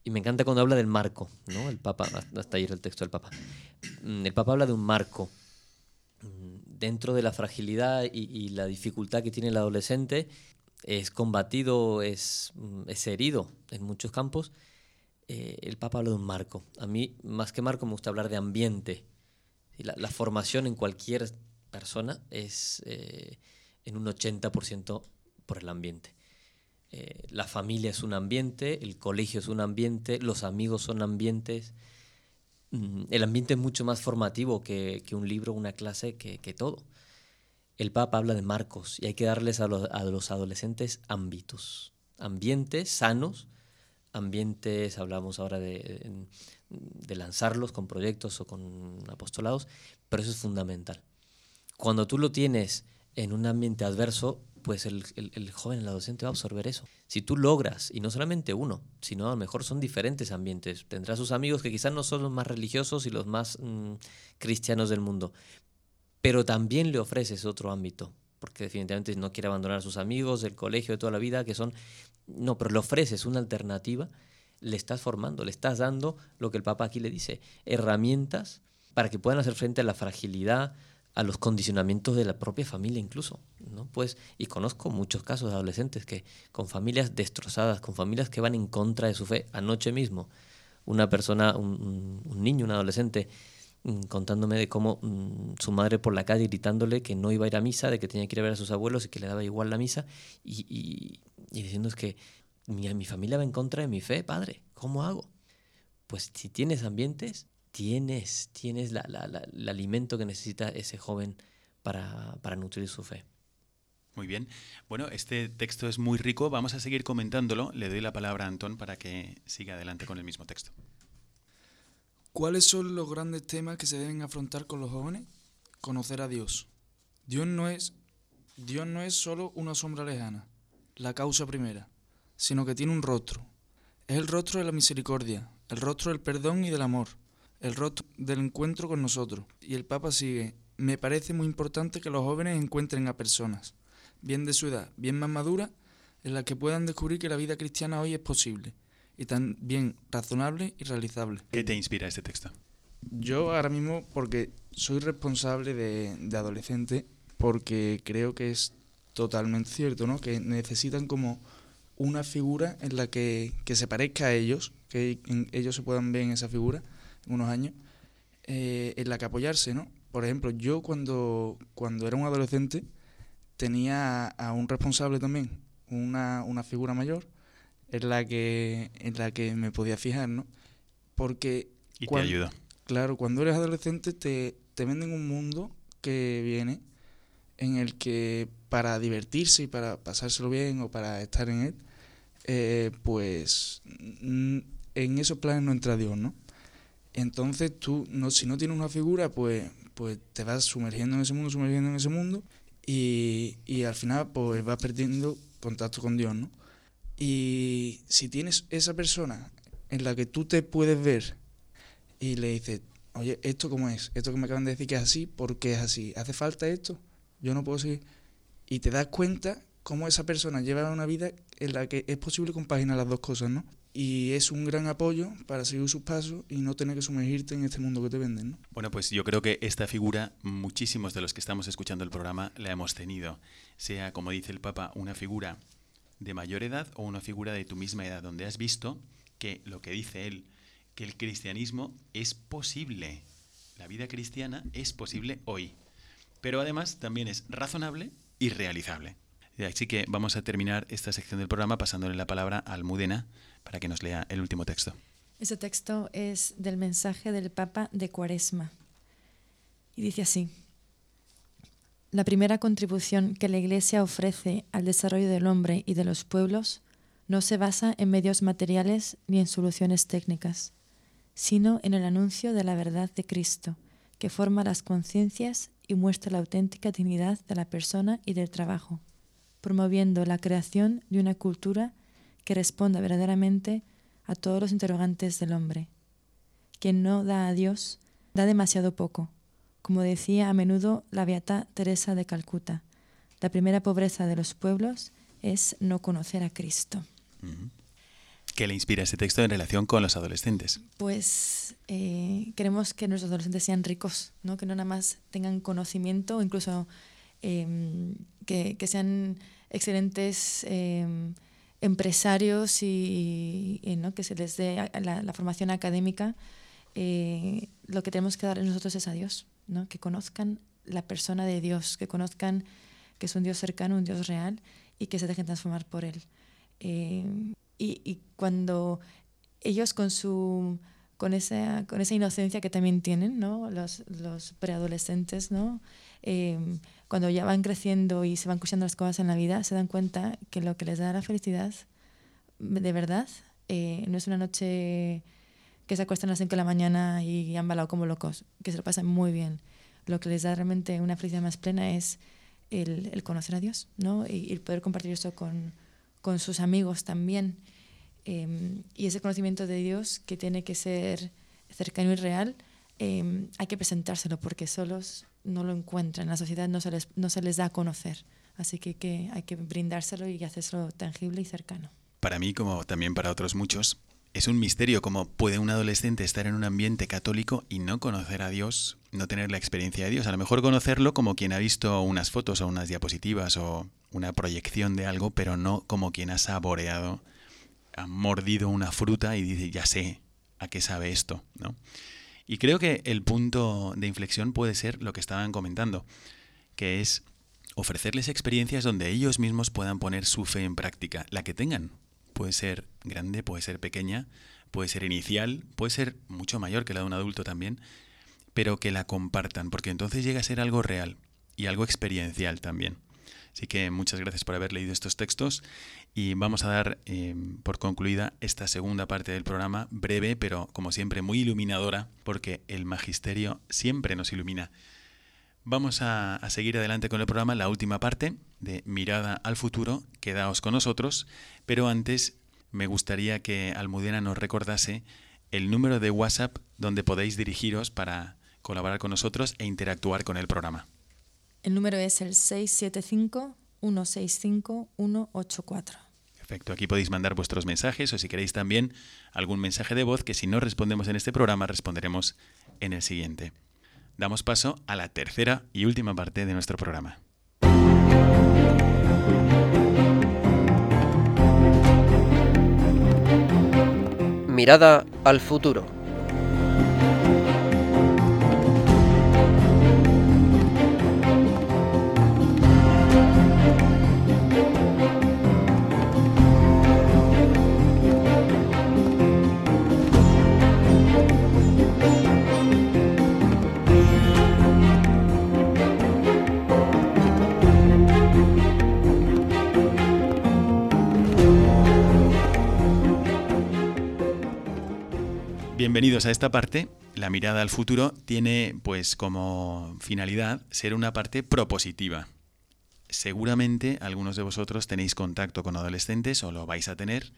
Y me encanta cuando habla del marco, ¿no? El Papa, hasta ayer el texto del Papa. Mm, el Papa habla de un marco. Mm, dentro de la fragilidad y, la dificultad que tiene el adolescente, es combatido, es, mm, es herido en muchos campos. Eh, el Papa habla de un marco. A mí, más que marco, me gusta hablar de ambiente. La, la formación en cualquier persona es eh, en un 80% por el ambiente. Eh, la familia es un ambiente, el colegio es un ambiente, los amigos son ambientes. Mm, el ambiente es mucho más formativo que, un libro, una clase, que, todo. El Papa habla de marcos y hay que darles a los, a los adolescentes ámbitos, ambientes sanos, ambientes, hablamos ahora de, de lanzarlos con proyectos o con apostolados, pero eso es fundamental cuando tú lo tienes en un ambiente adverso, pues el, joven, el adolescente va a absorber eso. Si tú logras, y no solamente uno, sino a lo mejor son diferentes ambientes, tendrá sus amigos que quizás no son los más religiosos y los más mm, cristianos del mundo, pero también le ofreces otro ámbito, porque definitivamente no quiere abandonar a sus amigos del colegio de toda la vida, que son, no, pero le ofreces una alternativa, le estás formando, le estás dando lo que el Papa aquí le dice, herramientas para que puedan hacer frente a la fragilidad, a los condicionamientos de la propia familia incluso, ¿no? Pues, y conozco muchos casos de adolescentes que con familias destrozadas, con familias que van en contra de su fe. Anoche mismo, una persona, un, niño, un adolescente, mm, contándome de cómo mm, su madre por la calle gritándole que no iba a ir a misa, de que tenía que ir a ver a sus abuelos y que le daba igual la misa, y, y, y diciendo es que mi, mi familia va en contra de mi fe, padre, ¿cómo hago? Pues si tienes ambientes, tienes, tienes la, el alimento que necesita ese joven para, para nutrir su fe. Muy bien. Bueno, este texto es muy rico. Vamos a seguir comentándolo. Le doy la palabra a Antón para que siga adelante con el mismo texto. ¿Cuáles son los grandes temas que se deben afrontar con los jóvenes? Conocer a Dios. Dios no es, Dios no es solo una sombra lejana, la causa primera, sino que tiene un rostro. Es el rostro de la misericordia, el rostro del perdón y del amor el rostro del encuentro con nosotros. Y el Papa sigue, me parece muy importante que los jóvenes encuentren a personas, bien de su edad, bien más maduras, en las que puedan descubrir que la vida cristiana hoy es posible y también razonable y realizable. ¿Qué te inspira este texto? Yo ahora mismo, porque soy responsable de, de adolescentes, porque creo que es totalmente cierto, ¿no? Que necesitan como una figura en la que, que se parezca a ellos, que en- ellos se puedan ver en esa figura unos años, eh, en la que apoyarse, ¿no? Por ejemplo, yo cuando, cuando era un adolescente tenía a, un responsable también, una, una figura mayor, en la que, en la que me podía fijar, ¿no? Porque Y cuan- te ayuda. Claro, cuando eres adolescente te, te venden un mundo que viene en el que para divertirse y para pasárselo bien o para estar en él, eh, pues en esos planes no entra Dios, ¿no? Entonces tú, no, si no tienes una figura, pues, pues te vas sumergiendo en ese mundo, sumergiendo en ese mundo y, y al final pues vas perdiendo contacto con Dios, ¿no? Y si tienes esa persona en la que tú te puedes ver y le dices, oye, ¿esto cómo es? Esto que me acaban de decir que es así, ¿por qué es así? ¿Hace falta esto? Yo no puedo seguir. Y te das cuenta cómo esa persona lleva una vida en la que es posible compaginar las dos cosas, ¿no? Y es un gran apoyo para seguir sus pasos y no tener que sumergirte en este mundo que te venden, ¿no? Bueno, pues yo creo que esta figura, muchísimos de los que estamos escuchando el programa la hemos tenido. Sea, como dice el Papa, una figura de mayor edad o una figura de tu misma edad, donde has visto que lo que dice él, que el cristianismo es posible. La vida cristiana es posible hoy. Pero además también es razonable y realizable. Así que vamos a terminar esta sección del programa pasándole la palabra a Almudena para que nos lea el último texto. Ese texto es del mensaje del Papa de Cuaresma. Y dice así, la primera contribución que la Iglesia ofrece al desarrollo del hombre y de los pueblos no se basa en medios materiales ni en soluciones técnicas, sino en el anuncio de la verdad de Cristo, que forma las conciencias y muestra la auténtica dignidad de la persona y del trabajo, promoviendo la creación de una cultura que responda verdaderamente a todos los interrogantes del hombre. Quien no da a Dios da demasiado poco. Como decía a menudo la beata Teresa de Calcuta, la primera pobreza de los pueblos es no conocer a Cristo. ¿Qué le inspira este texto en relación con los adolescentes? Pues eh, queremos que nuestros adolescentes sean ricos, ¿no? que no nada más tengan conocimiento, incluso eh, que, que sean excelentes eh, empresarios y, y, ¿no? que se les dé la, la formación académica. Eh, lo que tenemos que dar nosotros es a Dios, ¿no? que conozcan la persona de Dios, que conozcan que es un Dios cercano, un Dios real y que se dejen transformar por Él. Eh, y, y, cuando ellos con su con esa, con esa inocencia que también tienen ¿no? los, los preadolescentes, ¿no? Eh, cuando ya van creciendo y se van escuchando las cosas en la vida, se dan cuenta que lo que les da la felicidad, de verdad, eh, no es una noche que se acuestan a las 5 de la mañana y han balado como locos, que se lo pasan muy bien. Lo que les da realmente una felicidad más plena es el, conocer a Dios ¿no? y, el poder compartir eso con, sus amigos también. Eh, y ese conocimiento de Dios que tiene que ser cercano y real, eh, hay que presentárselo porque solos no lo encuentran, la sociedad no se les, no se les da a conocer. Así que, que hay que brindárselo y hacerlo tangible y cercano. Para mí, como también para otros muchos, es un misterio cómo puede un adolescente estar en un ambiente católico y no conocer a Dios, no tener la experiencia de Dios. A lo mejor conocerlo como quien ha visto unas fotos o unas diapositivas o una proyección de algo, pero no como quien ha saboreado ha mordido una fruta y dice, ya sé a qué sabe esto, ¿no? Y creo que el punto de inflexión puede ser lo que estaban comentando, que es ofrecerles experiencias donde ellos mismos puedan poner su fe en práctica, la que tengan. Puede ser grande, puede ser pequeña, puede ser inicial, puede ser mucho mayor que la de un adulto también, pero que la compartan, porque entonces llega a ser algo real y algo experiencial también. Así que muchas gracias por haber leído estos textos y vamos a dar eh, por concluida esta segunda parte del programa, breve, pero como siempre muy iluminadora, porque el magisterio siempre nos ilumina. Vamos a, a, seguir adelante con el programa, la última parte de Mirada al futuro, quedaos con nosotros, pero antes me gustaría que Almudena nos recordase el número de WhatsApp donde podéis dirigiros para colaborar con nosotros e interactuar con el programa. El número es el 675-165-184. Perfecto, aquí podéis mandar vuestros mensajes o si queréis también algún mensaje de voz que si no respondemos en este programa responderemos en el siguiente. Damos paso a la tercera y última parte de nuestro programa. Mirada al futuro. Bienvenidos a esta parte. La mirada al futuro tiene pues como finalidad ser una parte propositiva. Seguramente algunos de vosotros tenéis contacto con adolescentes o lo vais a tener.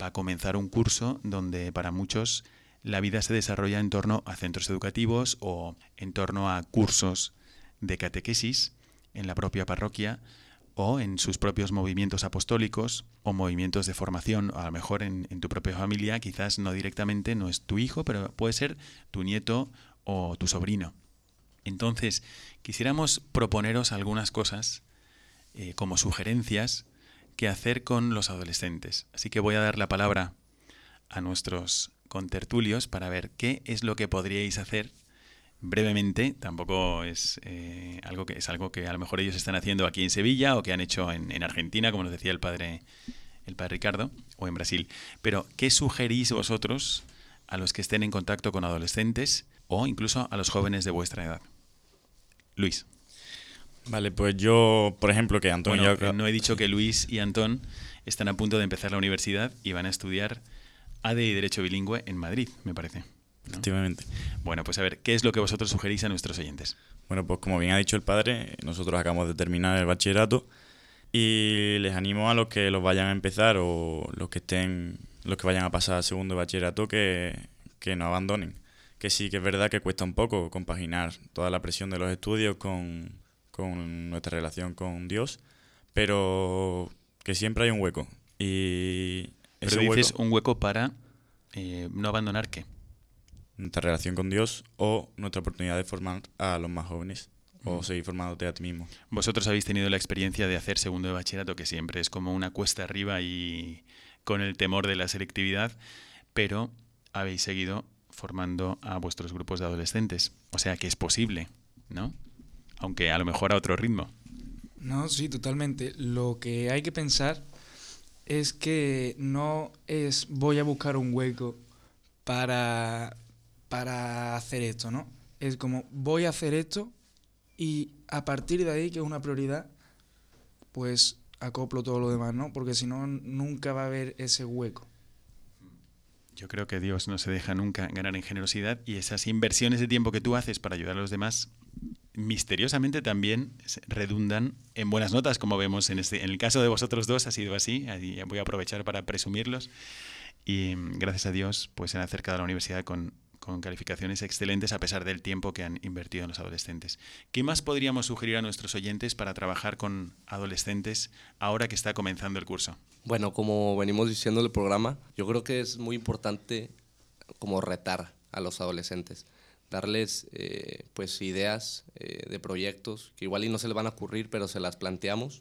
Va a comenzar un curso donde para muchos la vida se desarrolla en torno a centros educativos o en torno a cursos de catequesis en la propia parroquia o en sus propios movimientos apostólicos o movimientos de formación, a lo mejor en, tu propia familia, quizás no directamente, no es tu hijo, pero puede ser tu nieto o tu sobrino. Entonces, quisiéramos proponeros algunas cosas eh, como sugerencias que hacer con los adolescentes. Así que voy a dar la palabra a nuestros contertulios para ver qué es lo que podríais hacer brevemente, tampoco es eh, algo que es algo que a lo mejor ellos están haciendo aquí en Sevilla o que han hecho en, en, Argentina, como nos decía el padre el padre Ricardo, o en Brasil. Pero, ¿qué sugerís vosotros a los que estén en contacto con adolescentes o incluso a los jóvenes de vuestra edad? Luis. Vale, pues yo, por ejemplo, que Antón bueno, ya... No he dicho que Luis y Antón están a punto de empezar la universidad y van a estudiar ADE y Derecho Bilingüe en Madrid, me parece. ¿No? Efectivamente. Bueno, pues a ver, ¿qué es lo que vosotros sugerís a nuestros oyentes? Bueno, pues como bien ha dicho el padre, nosotros acabamos de terminar el bachillerato y les animo a los que los vayan a empezar o los que estén, los que vayan a pasar al segundo bachillerato que, que no abandonen. Que sí que es verdad que cuesta un poco compaginar toda la presión de los estudios con, con nuestra relación con Dios, pero que siempre hay un hueco. Y pero dices hueco, un hueco para eh, no abandonar qué? Nuestra relación con Dios o nuestra oportunidad de formar a los más jóvenes o seguir formándote a ti mismo. Vosotros habéis tenido la experiencia de hacer segundo de bachillerato, que siempre es como una cuesta arriba y con el temor de la selectividad, pero habéis seguido formando a vuestros grupos de adolescentes. O sea que es posible, ¿no? Aunque a lo mejor a otro ritmo. No, sí, totalmente. Lo que hay que pensar es que no es voy a buscar un hueco para, para hacer esto, ¿no? Es como voy a hacer esto y a partir de ahí, que es una prioridad, pues acoplo todo lo demás, ¿no? Porque si no, nunca va a haber ese hueco. Yo creo que Dios no se deja nunca ganar en generosidad y esas inversiones de tiempo que tú haces para ayudar a los demás misteriosamente también redundan en buenas notas, como vemos en, este, en el caso de vosotros dos ha sido así, voy a aprovechar para presumirlos y gracias a Dios pues se han acercado a la universidad con, con calificaciones excelentes a pesar del tiempo que han invertido en los adolescentes. ¿Qué más podríamos sugerir a nuestros oyentes para trabajar con adolescentes ahora que está comenzando el curso? Bueno, como venimos diciendo en el programa, yo creo que es muy importante como retar a los adolescentes darles eh, pues ideas eh, de proyectos que igual y no se les van a ocurrir, pero se las planteamos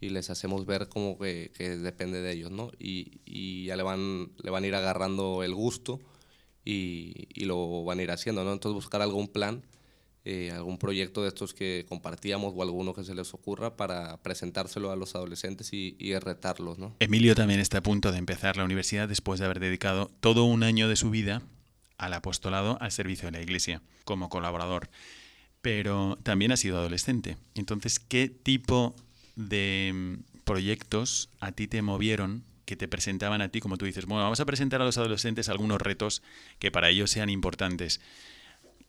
y les hacemos ver como que, que depende de ellos, ¿no? Y, y, ya le van, le van a ir agarrando el gusto y, y, lo van a ir haciendo, ¿no? Entonces buscar algún plan, eh, algún proyecto de estos que compartíamos o alguno que se les ocurra para presentárselo a los adolescentes y, y retarlos, ¿no? Emilio también está a punto de empezar la universidad después de haber dedicado todo un año de su vida al apostolado al servicio de la Iglesia como colaborador. Pero también ha sido adolescente. Entonces, ¿qué tipo de mm, proyectos a ti te movieron que te presentaban a ti, como tú dices, bueno, vamos a presentar a los adolescentes algunos retos que para ellos sean importantes.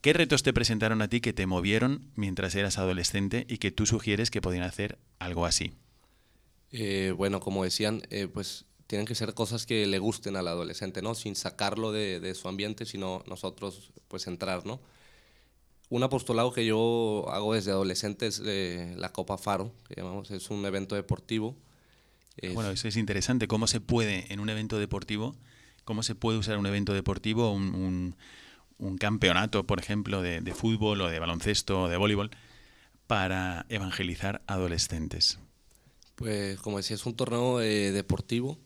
¿Qué retos te presentaron a ti que te movieron mientras eras adolescente y que tú sugieres que podían hacer algo así? Eh, bueno, como decían, eh, pues tienen que ser cosas que le gusten al adolescente, ¿no? Sin sacarlo de, de, su ambiente, sino nosotros, pues, entrar, ¿no? Un apostolado que yo hago desde adolescente es eh, la Copa Faro, que llamamos, es un evento deportivo. Es- Bueno, eso es interesante. ¿Cómo se puede en un evento deportivo, cómo se puede usar un evento deportivo, un, un- un campeonato, por ejemplo, de, de fútbol o de baloncesto o de voleibol, para evangelizar adolescentes? Pues como decía, es un torneo eh, deportivo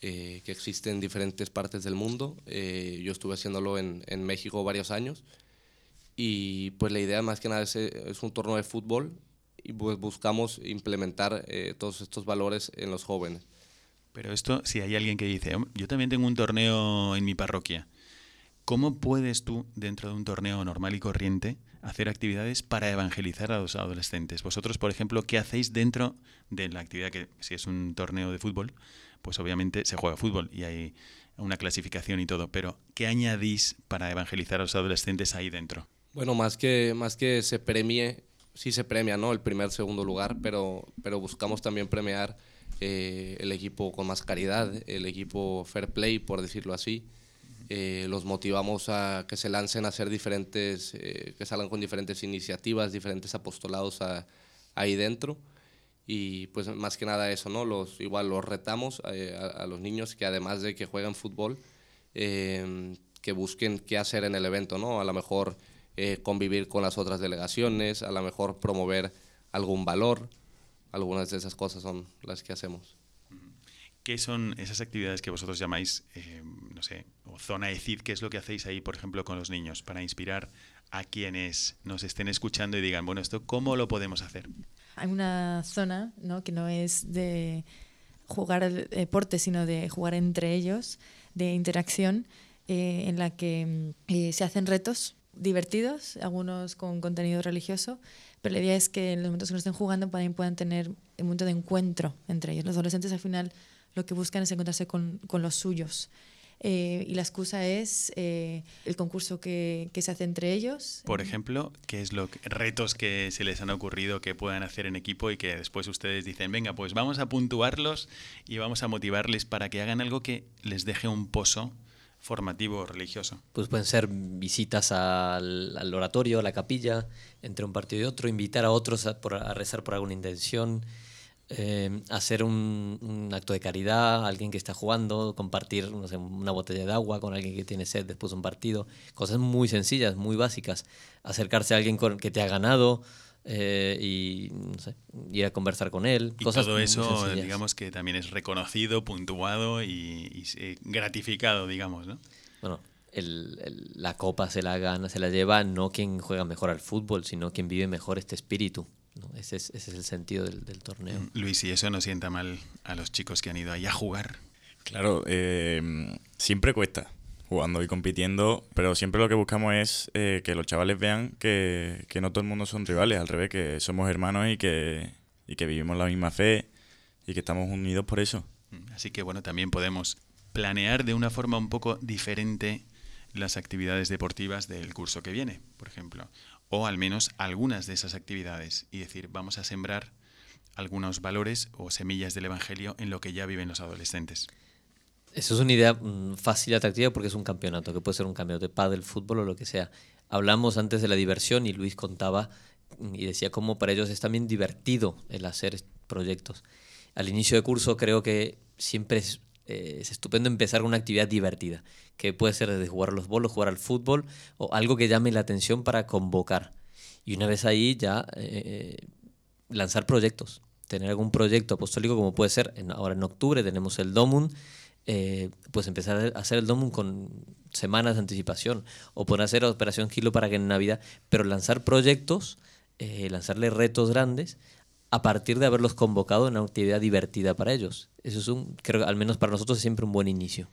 eh, que existe en diferentes partes del mundo. Eh, yo estuve haciéndolo en, en México varios años y pues la idea más que nada es, es un torneo de fútbol y pues buscamos implementar eh, todos estos valores en los jóvenes. Pero esto, si hay alguien que dice, "Hom- yo también tengo un torneo en mi parroquia, ¿cómo puedes tú, dentro de un torneo normal y corriente, hacer actividades para evangelizar a los adolescentes? Vosotros, por ejemplo, ¿qué hacéis dentro de la actividad que, si es un torneo de fútbol, pues obviamente se juega fútbol y hay una clasificación y todo, pero ¿qué añadís para evangelizar a los adolescentes ahí dentro? Bueno, más que, más que se premie, sí se premia, ¿no? El primer, segundo lugar, pero, pero buscamos también premiar eh, el equipo con más caridad, el equipo fair play, por decirlo así. Eh, los motivamos a que se lancen a hacer diferentes, eh, que salgan con diferentes iniciativas, diferentes apostolados a- ahí dentro. Y pues más que nada eso, ¿no? Los, igual los retamos eh, a, a los niños que además de que juegan fútbol, eh, que busquen qué hacer en el evento, ¿no? A lo mejor eh, convivir con las otras delegaciones, a lo mejor promover algún valor. Algunas de esas cosas son las que hacemos. ¿Qué son esas actividades que vosotros llamáis, eh, no sé, o zona de CID? ¿Qué es lo que hacéis ahí, por ejemplo, con los niños para inspirar a quienes nos estén escuchando y digan, bueno, esto, ¿cómo lo podemos hacer? Hay una zona ¿no? que no es de jugar al deporte, sino de jugar entre ellos, de interacción, eh, en la que mm, eh, se hacen retos divertidos, algunos con contenido religioso, pero la idea es que en los momentos que no estén jugando también puedan tener un momento de encuentro entre ellos. Los adolescentes al final lo que buscan es encontrarse con, con los suyos. Eh, y la excusa es eh, el concurso que, que se hace entre ellos. Por ejemplo, ¿qué es lo que- retos que se les han ocurrido que puedan hacer en equipo y que después ustedes dicen, venga, pues vamos a puntuarlos y vamos a motivarles para que hagan algo que les deje un pozo formativo religioso? Pues pueden ser visitas al, al oratorio, a la capilla, entre un partido y otro, invitar a otros a, por- a rezar por alguna intención, eh, hacer un, un acto de caridad alguien que está jugando, compartir no sé, una botella de agua con alguien que tiene sed después de un partido, cosas muy sencillas, muy básicas, acercarse a alguien con, que te ha ganado eh, y no sé, ir a conversar con él. Y cosas todo eso, digamos que también es reconocido, puntuado y, y, eh, gratificado, digamos, ¿no? Bueno, el- el- la copa se la gana, se la lleva no quien juega mejor al fútbol, sino quien vive mejor este espíritu. ¿no? Ese, es, ese es el sentido del, del torneo. Luis, y eso no sienta mal a los chicos que han ido ahí a jugar. Claro, eh, siempre cuesta jugando y compitiendo, pero siempre lo que buscamos es eh, que los chavales vean que, que no todo el mundo son rivales, al revés, que somos hermanos y que, y que vivimos la misma fe y que estamos unidos por eso. Así que bueno, también podemos planear de una forma un poco diferente las actividades deportivas del curso que viene, por ejemplo, o al menos algunas de esas actividades y decir, vamos a sembrar algunos valores o semillas del Evangelio en lo que ya viven los adolescentes. Eso es una idea mm, fácil y atractiva porque es un campeonato, que puede ser un campeonato de pádel, fútbol o lo que sea. Hablamos antes de la diversión y Luis contaba mm, y decía cómo para ellos es también divertido el hacer proyectos. Al inicio de curso creo que siempre es, eh, es estupendo empezar con una actividad divertida, que puede ser desde jugar a los bolos, jugar al fútbol o algo que llame la atención para convocar. Y una vez ahí ya eh, lanzar proyectos, tener algún proyecto apostólico como puede ser, en- ahora en octubre tenemos el Domun, eh, pues empezar a hacer el Domun con semanas de anticipación o poder hacer Operación Kilo para que en Navidad, pero lanzar proyectos, eh, lanzarle retos grandes a partir de haberlos convocado en una actividad divertida para ellos. Eso es un, creo al menos para nosotros es siempre un buen inicio.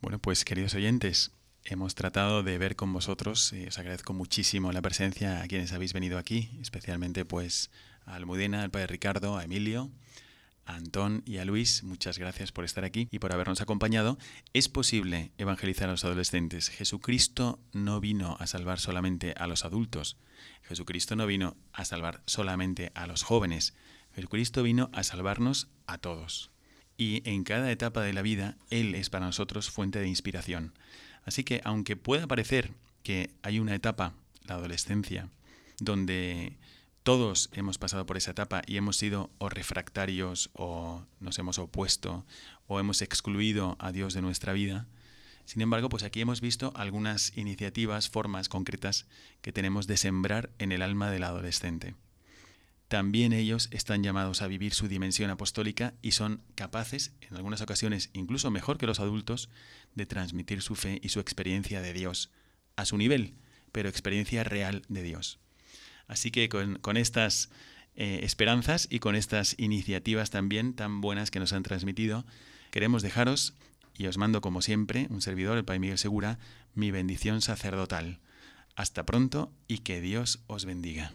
Bueno, pues queridos oyentes, hemos tratado de ver con vosotros, y os agradezco muchísimo la presencia a quienes habéis venido aquí, especialmente pues a Almudena, al padre Ricardo, a Emilio, a Antón y a Luis, muchas gracias por estar aquí y por habernos acompañado. Es posible evangelizar a los adolescentes. Jesucristo no vino a salvar solamente a los adultos. Jesucristo no vino a salvar solamente a los jóvenes. Jesucristo vino a salvarnos a todos. Y en cada etapa de la vida, Él es para nosotros fuente de inspiración. Así que, aunque pueda parecer que hay una etapa la adolescencia, donde todos hemos pasado por esa etapa y hemos sido o refractarios o nos hemos opuesto o hemos excluido a Dios de nuestra vida. Sin embargo, pues aquí hemos visto algunas iniciativas, formas concretas que tenemos de sembrar en el alma del adolescente. También ellos están llamados a vivir su dimensión apostólica y son capaces, en algunas ocasiones incluso mejor que los adultos, de transmitir su fe y su experiencia de Dios a su nivel, pero experiencia real de Dios. Así que con, estas eh, esperanzas y con estas iniciativas también tan buenas que nos han transmitido, queremos dejaros, y os mando como siempre, un servidor, el Padre Miguel Segura, mi bendición sacerdotal. Hasta pronto y que Dios os bendiga.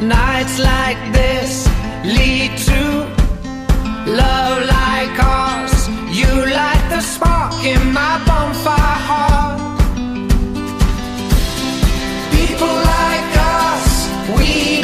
Nights like this lead to love like ours. You light the spark in my bonfire heart. People like us, we.